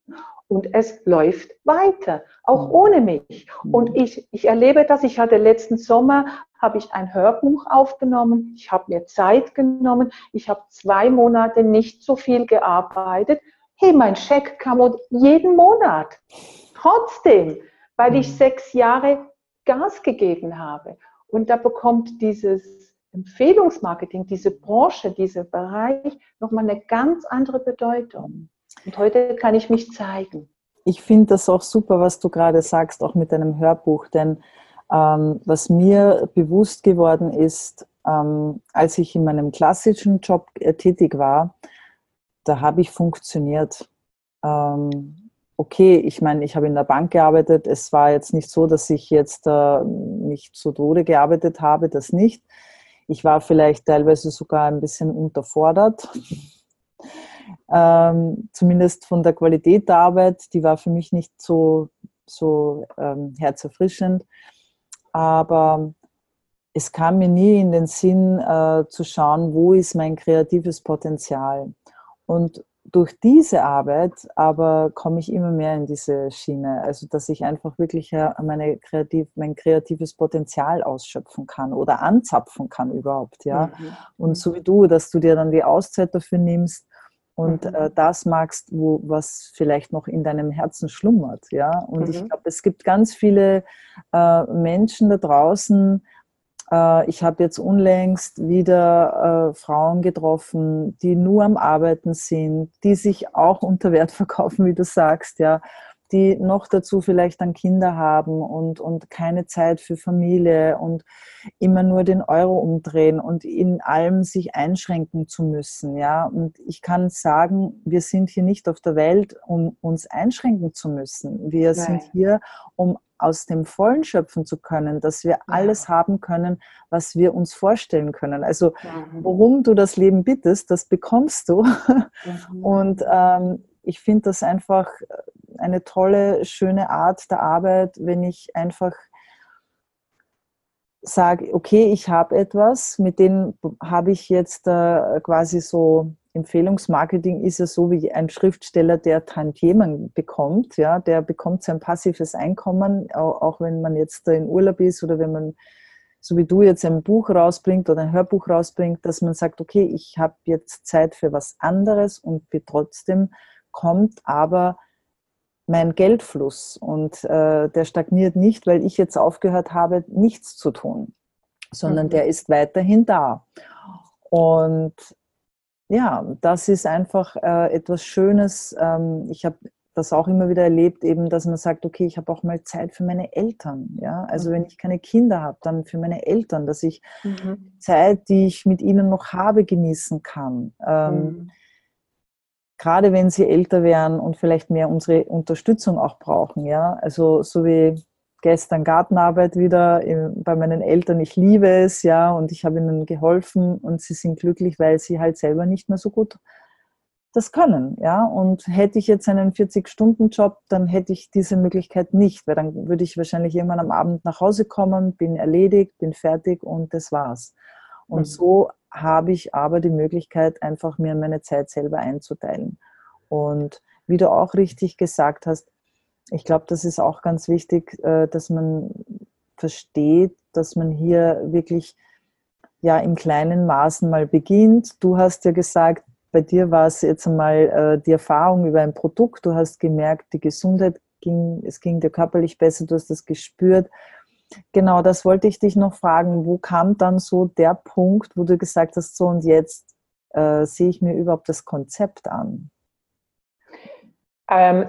Speaker 2: und es läuft weiter, auch mhm. ohne mich. Und mhm. ich, ich erlebe das, ich hatte letzten Sommer, habe ich ein Hörbuch aufgenommen, ich habe mir Zeit genommen, ich habe zwei Monate nicht so viel gearbeitet. Hey, mein Scheck kam jeden Monat. Trotzdem, weil ich mhm. sechs Jahre Gas gegeben habe. Und da bekommt dieses Empfehlungsmarketing, diese Branche, dieser Bereich nochmal eine ganz andere Bedeutung. Und heute kann ich mich zeigen.
Speaker 1: Ich finde das auch super, was du gerade sagst, auch mit deinem Hörbuch, denn ähm, was mir bewusst geworden ist, ähm, als ich in meinem klassischen Job äh, tätig war, da habe ich funktioniert. Ähm, okay, ich meine, ich habe in der Bank gearbeitet. Es war jetzt nicht so, dass ich jetzt äh, nicht zu Tode gearbeitet habe, das nicht. Ich war vielleicht teilweise sogar ein bisschen unterfordert ähm, zumindest von der Qualität der Arbeit, die war für mich nicht so, so ähm, herzerfrischend. Aber es kam mir nie in den Sinn äh, zu schauen, wo ist mein kreatives Potenzial. Und durch diese Arbeit aber komme ich immer mehr in diese Schiene, also dass ich einfach wirklich meine kreativ, mein kreatives Potenzial ausschöpfen kann oder anzapfen kann überhaupt, ja. Mhm. Und so wie du, dass du dir dann die Auszeit dafür nimmst, und mhm. äh, das magst, wo was vielleicht noch in deinem Herzen schlummert, ja. Und mhm. ich glaube, es gibt ganz viele äh, Menschen da draußen. Äh, ich habe jetzt unlängst wieder äh, Frauen getroffen, die nur am Arbeiten sind, die sich auch unter Wert verkaufen, wie du sagst, ja die noch dazu vielleicht dann Kinder haben und, und keine Zeit für Familie und immer nur den Euro umdrehen und in allem sich einschränken zu müssen. Ja? Und ich kann sagen, wir sind hier nicht auf der Welt, um uns einschränken zu müssen. Wir Nein. sind hier, um aus dem Vollen schöpfen zu können, dass wir alles haben können, was wir uns vorstellen können. Also worum du das Leben bittest, das bekommst du. Mhm. Und ähm, ich finde das einfach eine tolle, schöne Art der Arbeit, wenn ich einfach sage, okay, ich habe etwas, mit dem habe ich jetzt äh, quasi so, Empfehlungsmarketing ist ja so wie ein Schriftsteller, der Tantiemen bekommt, ja, der bekommt sein passives Einkommen, auch wenn man jetzt in Urlaub ist oder wenn man, so wie du jetzt ein Buch rausbringt oder ein Hörbuch rausbringt, dass man sagt, okay, ich habe jetzt Zeit für was anderes und trotzdem kommt aber mein Geldfluss und äh, der stagniert nicht, weil ich jetzt aufgehört habe, nichts zu tun, sondern mhm. der ist weiterhin da. Und ja, das ist einfach äh, etwas Schönes. Ähm, ich habe das auch immer wieder erlebt, eben, dass man sagt, okay, ich habe auch mal Zeit für meine Eltern. Ja, also mhm. wenn ich keine Kinder habe, dann für meine Eltern, dass ich mhm. Zeit, die ich mit ihnen noch habe, genießen kann. Ähm, mhm gerade wenn sie älter werden und vielleicht mehr unsere Unterstützung auch brauchen. Ja? Also so wie gestern Gartenarbeit wieder bei meinen Eltern. Ich liebe es, ja, und ich habe ihnen geholfen und sie sind glücklich, weil sie halt selber nicht mehr so gut das können, ja. Und hätte ich jetzt einen 40-Stunden-Job, dann hätte ich diese Möglichkeit nicht, weil dann würde ich wahrscheinlich irgendwann am Abend nach Hause kommen, bin erledigt, bin fertig und das war's. Und mhm. so habe ich aber die Möglichkeit, einfach mir meine Zeit selber einzuteilen. Und wie du auch richtig gesagt hast, ich glaube, das ist auch ganz wichtig, äh, dass man versteht, dass man hier wirklich ja in kleinen Maßen mal beginnt. Du hast ja gesagt, bei dir war es jetzt einmal äh, die Erfahrung über ein Produkt. Du hast gemerkt, die Gesundheit ging, es ging dir körperlich besser, du hast das gespürt. Genau, das wollte ich dich noch fragen. Wo kam dann so der Punkt, wo du gesagt hast, so und jetzt äh, sehe ich mir überhaupt das Konzept an?
Speaker 2: Ähm,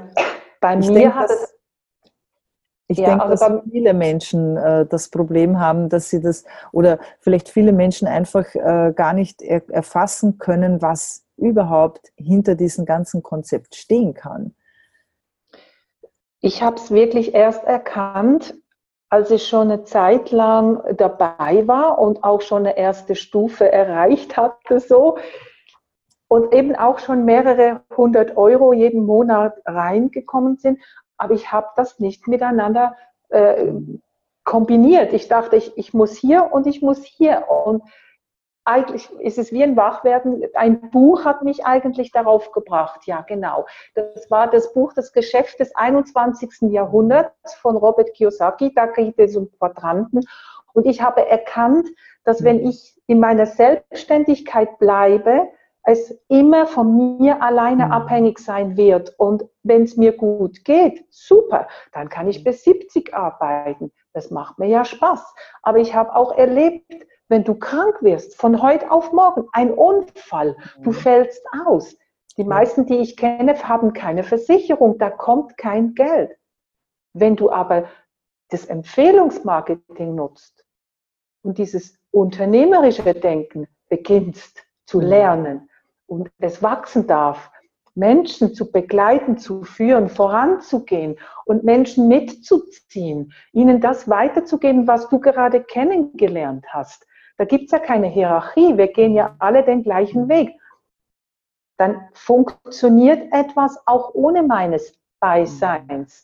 Speaker 2: bei ich mir denke, hat es.
Speaker 1: Ich ja, denke, also dass viele Menschen äh, das Problem haben, dass sie das, oder vielleicht viele Menschen einfach äh, gar nicht er, erfassen können, was überhaupt hinter diesem ganzen Konzept stehen kann.
Speaker 2: Ich habe es wirklich erst erkannt, als ich schon eine Zeit lang dabei war und auch schon eine erste Stufe erreicht hatte, so, und eben auch schon mehrere hundert Euro jeden Monat reingekommen sind. Aber ich habe das nicht miteinander äh, kombiniert. Ich dachte, ich, ich muss hier und ich muss hier. Und eigentlich ist es wie ein Wachwerden. Ein Buch hat mich eigentlich darauf gebracht. Ja, genau. Das war das Buch Das Geschäft des 21. Jahrhunderts von Robert Kiyosaki. Da geht es um Quadranten. Und ich habe erkannt, dass wenn ich in meiner Selbstständigkeit bleibe, es immer von mir alleine mhm. abhängig sein wird. Und wenn es mir gut geht, super, dann kann ich bis 70 arbeiten. Das macht mir ja Spaß. Aber ich habe auch erlebt, wenn du krank wirst, von heute auf morgen, ein Unfall, du mhm. fällst aus. Die meisten, die ich kenne, haben keine Versicherung, da kommt kein Geld. Wenn du aber das Empfehlungsmarketing nutzt und dieses unternehmerische Denken beginnst zu mhm. lernen, und es wachsen darf, Menschen zu begleiten, zu führen, voranzugehen und Menschen mitzuziehen, ihnen das weiterzugeben, was du gerade kennengelernt hast. Da gibt es ja keine Hierarchie, wir gehen ja alle den gleichen Weg. Dann funktioniert etwas auch ohne meines Beiseins.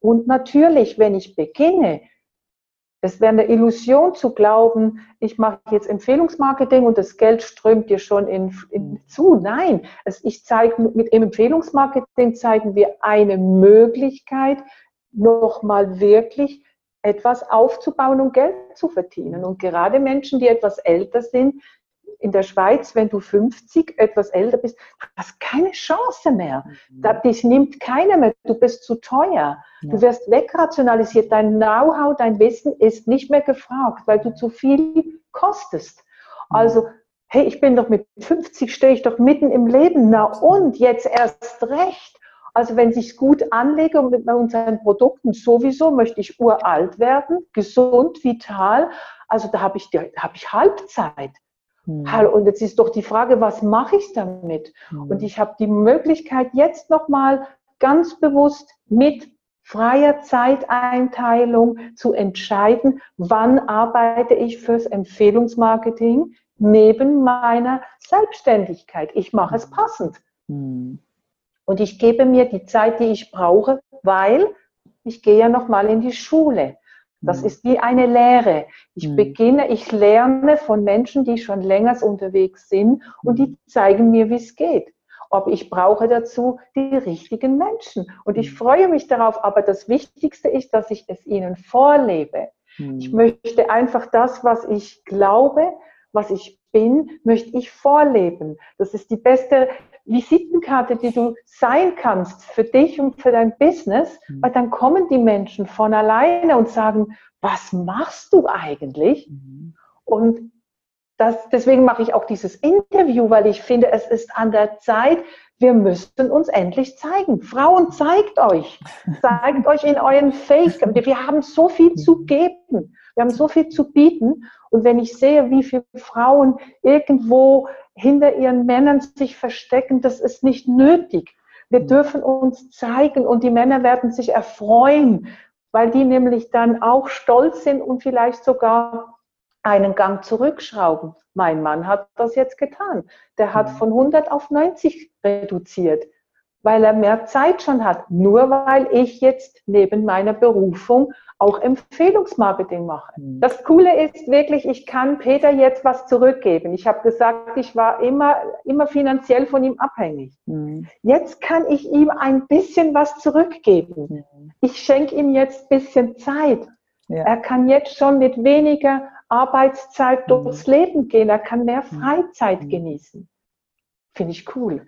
Speaker 2: Und natürlich, wenn ich beginne, es wäre eine Illusion zu glauben, ich mache jetzt Empfehlungsmarketing und das Geld strömt dir schon in, in zu. Nein, es, ich zeige mit dem Empfehlungsmarketing zeigen wir eine Möglichkeit, nochmal wirklich etwas aufzubauen und Geld zu verdienen. Und gerade Menschen, die etwas älter sind, in der Schweiz, wenn du 50 etwas älter bist, hast keine Chance mehr. Mhm. Da, dich nimmt keiner mehr. Du bist zu teuer. Ja. Du wirst wegrationalisiert. Dein Know-how, dein Wissen ist nicht mehr gefragt, weil du zu viel kostest. Mhm. Also, hey, ich bin doch mit 50, stehe ich doch mitten im Leben. Na und jetzt erst recht. Also wenn ich es gut anlege und mit unseren Produkten sowieso möchte ich uralt werden, gesund, vital. Also da habe ich, da habe ich Halbzeit. Hm. Und jetzt ist doch die Frage, was mache ich damit? Hm. Und ich habe die Möglichkeit, jetzt nochmal ganz bewusst mit freier Zeiteinteilung zu entscheiden, wann arbeite ich fürs Empfehlungsmarketing neben meiner Selbstständigkeit. Ich mache es passend. Hm. Und ich gebe mir die Zeit, die ich brauche, weil ich gehe ja nochmal in die Schule. Das mhm. ist wie eine Lehre. Ich mhm. beginne, ich lerne von Menschen, die schon länger unterwegs sind und die mhm. zeigen mir, wie es geht. Ob ich brauche dazu die richtigen Menschen. Und ich mhm. freue mich darauf, aber das Wichtigste ist, dass ich es ihnen vorlebe. Ich möchte einfach das, was ich glaube, was ich bin, möchte ich vorleben. Das ist die beste Visitenkarte, die du sein kannst für dich und für dein Business, mhm. weil dann kommen die Menschen von alleine und sagen, was machst du eigentlich? Mhm. Und das, deswegen mache ich auch dieses Interview, weil ich finde, es ist an der Zeit, wir müssen uns endlich zeigen. Frauen, zeigt euch. Zeigt euch in euren Fähigkeiten. Wir haben so viel zu geben. Wir haben so viel zu bieten. Und wenn ich sehe, wie viele Frauen irgendwo hinter ihren Männern sich verstecken, das ist nicht nötig. Wir dürfen uns zeigen und die Männer werden sich erfreuen, weil die nämlich dann auch stolz sind und vielleicht sogar einen Gang zurückschrauben. Mein Mann hat das jetzt getan. Der hat mhm. von 100 auf 90 reduziert, weil er mehr Zeit schon hat. Nur weil ich jetzt neben meiner Berufung auch Empfehlungsmarketing mache. Mhm. Das Coole ist wirklich, ich kann Peter jetzt was zurückgeben. Ich habe gesagt, ich war immer, immer finanziell von ihm abhängig. Mhm. Jetzt kann ich ihm ein bisschen was zurückgeben. Ich schenke ihm jetzt ein bisschen Zeit. Ja. Er kann jetzt schon mit weniger Arbeitszeit mhm. durchs Leben gehen. Er kann mehr mhm. Freizeit mhm. genießen. Finde ich cool.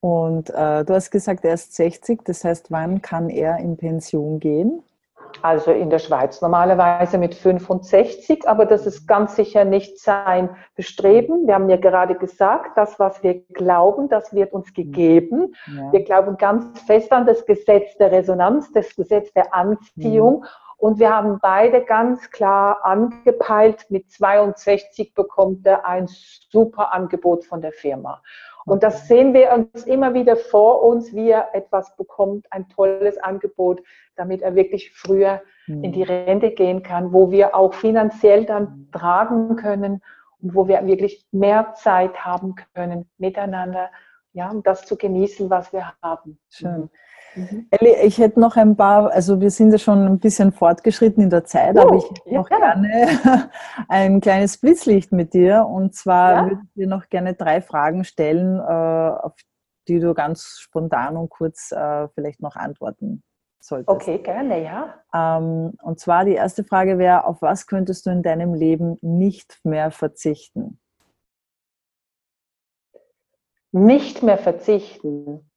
Speaker 1: Und äh, du hast gesagt, er ist 60, das heißt, wann kann er in Pension gehen?
Speaker 2: Also in der Schweiz normalerweise mit 65, aber das ist ganz sicher nicht sein Bestreben. Wir haben ja gerade gesagt, das, was wir glauben, das wird uns gegeben. Ja. Wir glauben ganz fest an das Gesetz der Resonanz, das Gesetz der Anziehung. Mhm. Und wir haben beide ganz klar angepeilt, mit 62 bekommt er ein super Angebot von der Firma. Und das sehen wir uns immer wieder vor uns, wie er etwas bekommt, ein tolles Angebot, damit er wirklich früher in die mhm. Rente gehen kann, wo wir auch finanziell dann mhm. tragen können. wo wir wirklich mehr Zeit haben können miteinander, ja, um das zu genießen, was wir haben.
Speaker 1: Schön. Mhm. Elli, ich hätte noch ein paar, also wir sind ja schon ein bisschen fortgeschritten in der Zeit, uh, aber ich hätte ja, noch gerne ein kleines Blitzlicht mit dir. Und zwar ja? würde ich dir noch gerne drei Fragen stellen, äh, auf die du ganz spontan und kurz äh, vielleicht noch antworten solltest.
Speaker 2: Okay, gerne, ja.
Speaker 1: Ähm, und zwar die erste Frage wäre, auf was könntest du in deinem Leben nicht mehr verzichten?
Speaker 2: Nicht mehr verzichten.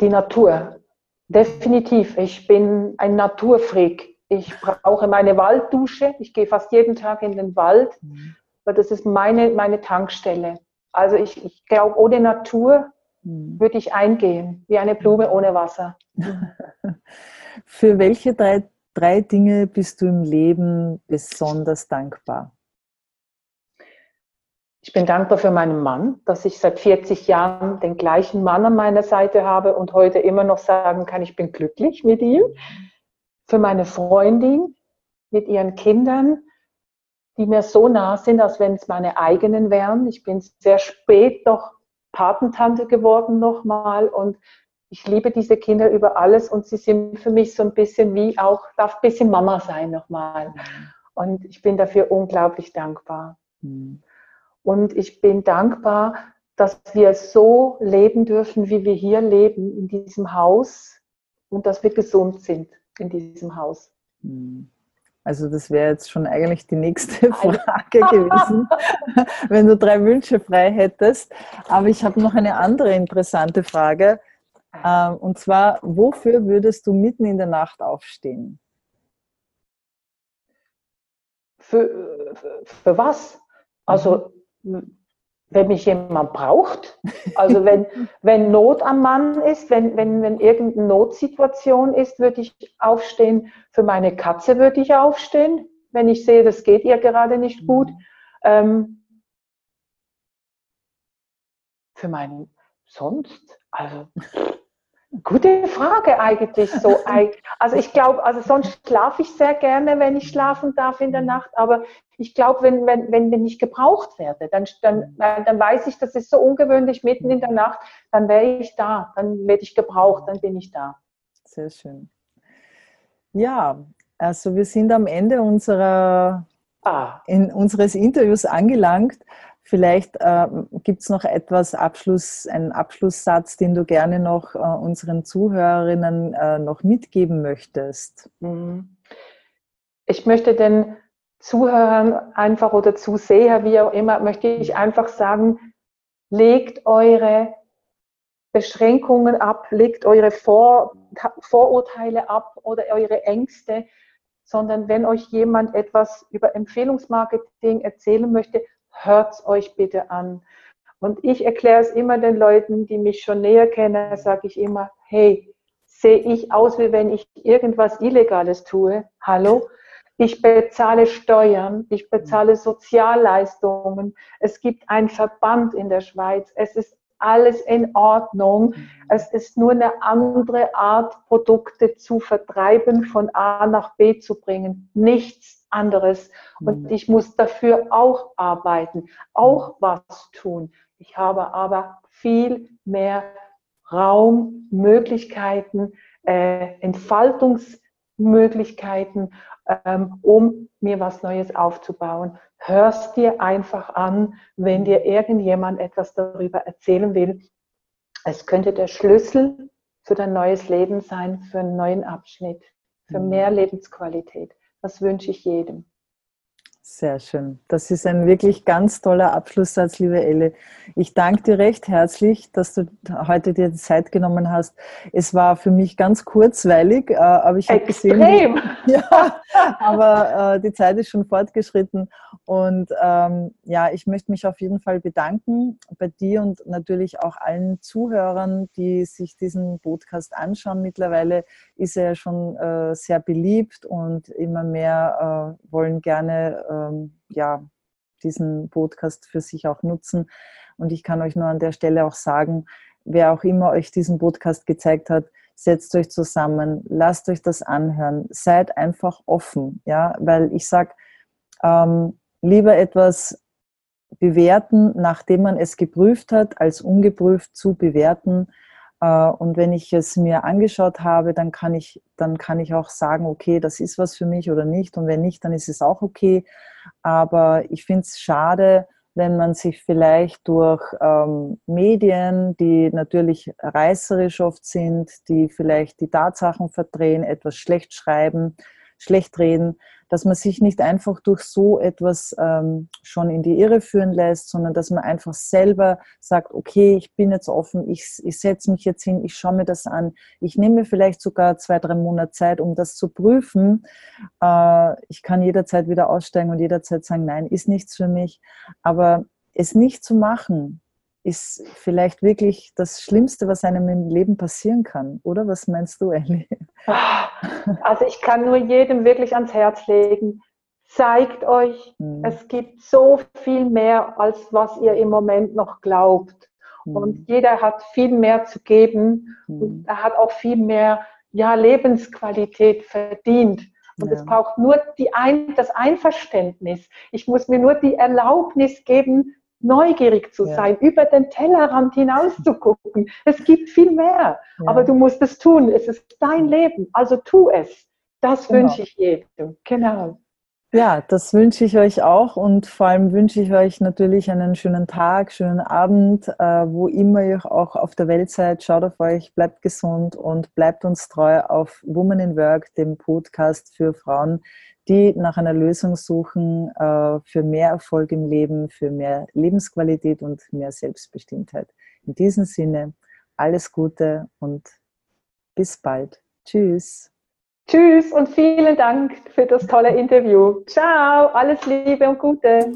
Speaker 2: Die Natur. Definitiv. Ich bin ein Naturfreak. Ich brauche meine Walddusche. Ich gehe fast jeden Tag in den Wald, mhm. weil das ist meine, meine Tankstelle. Also ich, ich glaube, ohne Natur mhm. würde ich eingehen, wie eine Blume ohne Wasser.
Speaker 1: Für welche drei, drei Dinge bist du im Leben besonders dankbar?
Speaker 2: Ich bin dankbar für meinen Mann, dass ich seit 40 Jahren den gleichen Mann an meiner Seite habe und heute immer noch sagen kann, ich bin glücklich mit ihm. Für meine Freundin, mit ihren Kindern, die mir so nah sind, als wenn es meine eigenen wären. Ich bin sehr spät doch Patentante geworden nochmal und ich liebe diese Kinder über alles und sie sind für mich so ein bisschen wie auch, darf ein bisschen Mama sein nochmal. Und ich bin dafür unglaublich dankbar. Mhm. Und ich bin dankbar, dass wir so leben dürfen, wie wir hier leben, in diesem Haus und dass wir gesund sind in diesem Haus.
Speaker 1: Hm. Also das wäre jetzt schon eigentlich die nächste Frage gewesen, wenn du drei Wünsche frei hättest. Aber ich habe noch eine andere interessante Frage. Ähm, und zwar, wofür würdest du mitten in der Nacht aufstehen?
Speaker 2: Für, für, für was? Also mhm wenn mich jemand braucht, also wenn, wenn Not am Mann ist, wenn, wenn, wenn irgendeine Notsituation ist, würde ich aufstehen. Für meine Katze würde ich aufstehen, wenn ich sehe, das geht ihr gerade nicht gut. Ähm, für meinen sonst, also Gute Frage eigentlich so. Also ich glaube, also sonst schlafe ich sehr gerne, wenn ich schlafen darf in der Nacht, aber ich glaube, wenn, wenn, wenn, ich gebraucht werde, dann, dann, dann weiß ich, das ist so ungewöhnlich mitten in der Nacht, dann wäre ich da, dann werde ich gebraucht, dann bin ich da.
Speaker 1: Sehr schön. Ja, also wir sind am Ende unserer, ah. in, unseres Interviews angelangt. Vielleicht äh, gibt es noch etwas Abschluss, einen Abschlusssatz, den du gerne noch äh, unseren Zuhörerinnen äh, noch mitgeben möchtest. Mhm.
Speaker 2: Ich möchte den Zuhörern einfach oder Zuseher, wie auch immer, möchte ich einfach sagen, legt eure Beschränkungen ab, legt eure Vor Vorurteile ab oder eure Ängste, sondern wenn euch jemand etwas über Empfehlungsmarketing erzählen möchte, hört es euch bitte an. Und ich erkläre es immer den Leuten, die mich schon näher kennen, sage ich immer, hey, sehe ich aus, wie wenn ich irgendwas Illegales tue? Hallo? Ich bezahle Steuern, ich bezahle Sozialleistungen. Es gibt einen Verband in der Schweiz. Es ist alles in Ordnung. Es ist nur eine andere Art, Produkte zu vertreiben, von A nach B zu bringen. Nichts anderes. Und mhm. ich muss dafür auch arbeiten, auch was tun. Ich habe aber viel mehr Raum, Möglichkeiten, äh, Entfaltungsmöglichkeiten, ähm, um mir was Neues aufzubauen. Hörst dir einfach an, wenn dir irgendjemand etwas darüber erzählen will. Es könnte der Schlüssel für dein neues Leben sein, für einen neuen Abschnitt, für mhm. mehr Lebensqualität. Das wünsche ich jedem.
Speaker 1: Sehr schön. Das ist ein wirklich ganz toller Abschlusssatz, liebe Elle. Ich danke dir recht herzlich, dass du heute dir die Zeit genommen hast. Es war für mich ganz kurzweilig, äh, aber ich habe gesehen, ja, aber äh, die Zeit ist schon fortgeschritten und ähm, ja, ich möchte mich auf jeden Fall bedanken bei dir und natürlich auch allen Zuhörern, die sich diesen Podcast anschauen. Mittlerweile ist er ja schon äh, sehr beliebt und immer mehr äh, wollen gerne ähm, ja, diesen Podcast für sich auch nutzen. Und ich kann euch nur an der Stelle auch sagen, wer auch immer euch diesen Podcast gezeigt hat, setzt euch zusammen, lasst euch das anhören, seid einfach offen, ja, weil ich sage, ähm, lieber etwas bewerten, nachdem man es geprüft hat, als ungeprüft zu bewerten. Äh, und wenn ich es mir angeschaut habe, dann kann ich, dann kann ich auch sagen, okay, das ist was für mich oder nicht. Und wenn nicht, dann ist es auch okay. Aber ich finde es schade, wenn man sich vielleicht durch ähm, Medien, die natürlich reißerisch oft sind, die vielleicht die Tatsachen verdrehen, etwas schlecht schreiben, schlecht reden, dass man sich nicht einfach durch so etwas ähm, schon in die Irre führen lässt, sondern dass man einfach selber sagt, okay, ich bin jetzt offen, ich, ich setze mich jetzt hin, ich schaue mir das an, ich nehme vielleicht sogar zwei, drei Monate Zeit, um das zu prüfen. Äh, ich kann jederzeit wieder aussteigen und jederzeit sagen, nein, ist nichts für mich. Aber es nicht zu machen, ist vielleicht wirklich das Schlimmste, was einem im Leben passieren kann, oder? Was meinst du, Ellie?
Speaker 2: Also ich kann nur jedem wirklich ans Herz legen, zeigt euch, mhm. es gibt so viel mehr, als was ihr im Moment noch glaubt. Mhm. Und jeder hat viel mehr zu geben mhm. und er hat auch viel mehr ja, Lebensqualität verdient. Und ja. es braucht nur die ein, das Einverständnis. Ich muss mir nur die Erlaubnis geben, neugierig zu ja. sein, über den Tellerrand hinaus zu gucken. Es gibt viel mehr, ja. aber du musst es tun. Es ist dein Leben, also tu es. Das genau. wünsche ich jedem. Genau.
Speaker 1: Ja, das wünsche ich euch auch und vor allem wünsche ich euch natürlich einen schönen Tag, schönen Abend, äh, wo immer ihr auch auf der Welt seid. Schaut auf euch, bleibt gesund und bleibt uns treu auf Woman in Work, dem Podcast für Frauen, die nach einer Lösung suchen äh, für mehr Erfolg im Leben, für mehr Lebensqualität und mehr Selbstbestimmtheit. In diesem Sinne, alles Gute und bis bald. Tschüss.
Speaker 2: Tschüss und vielen Dank für das tolle Interview. Ciao, alles Liebe und Gute.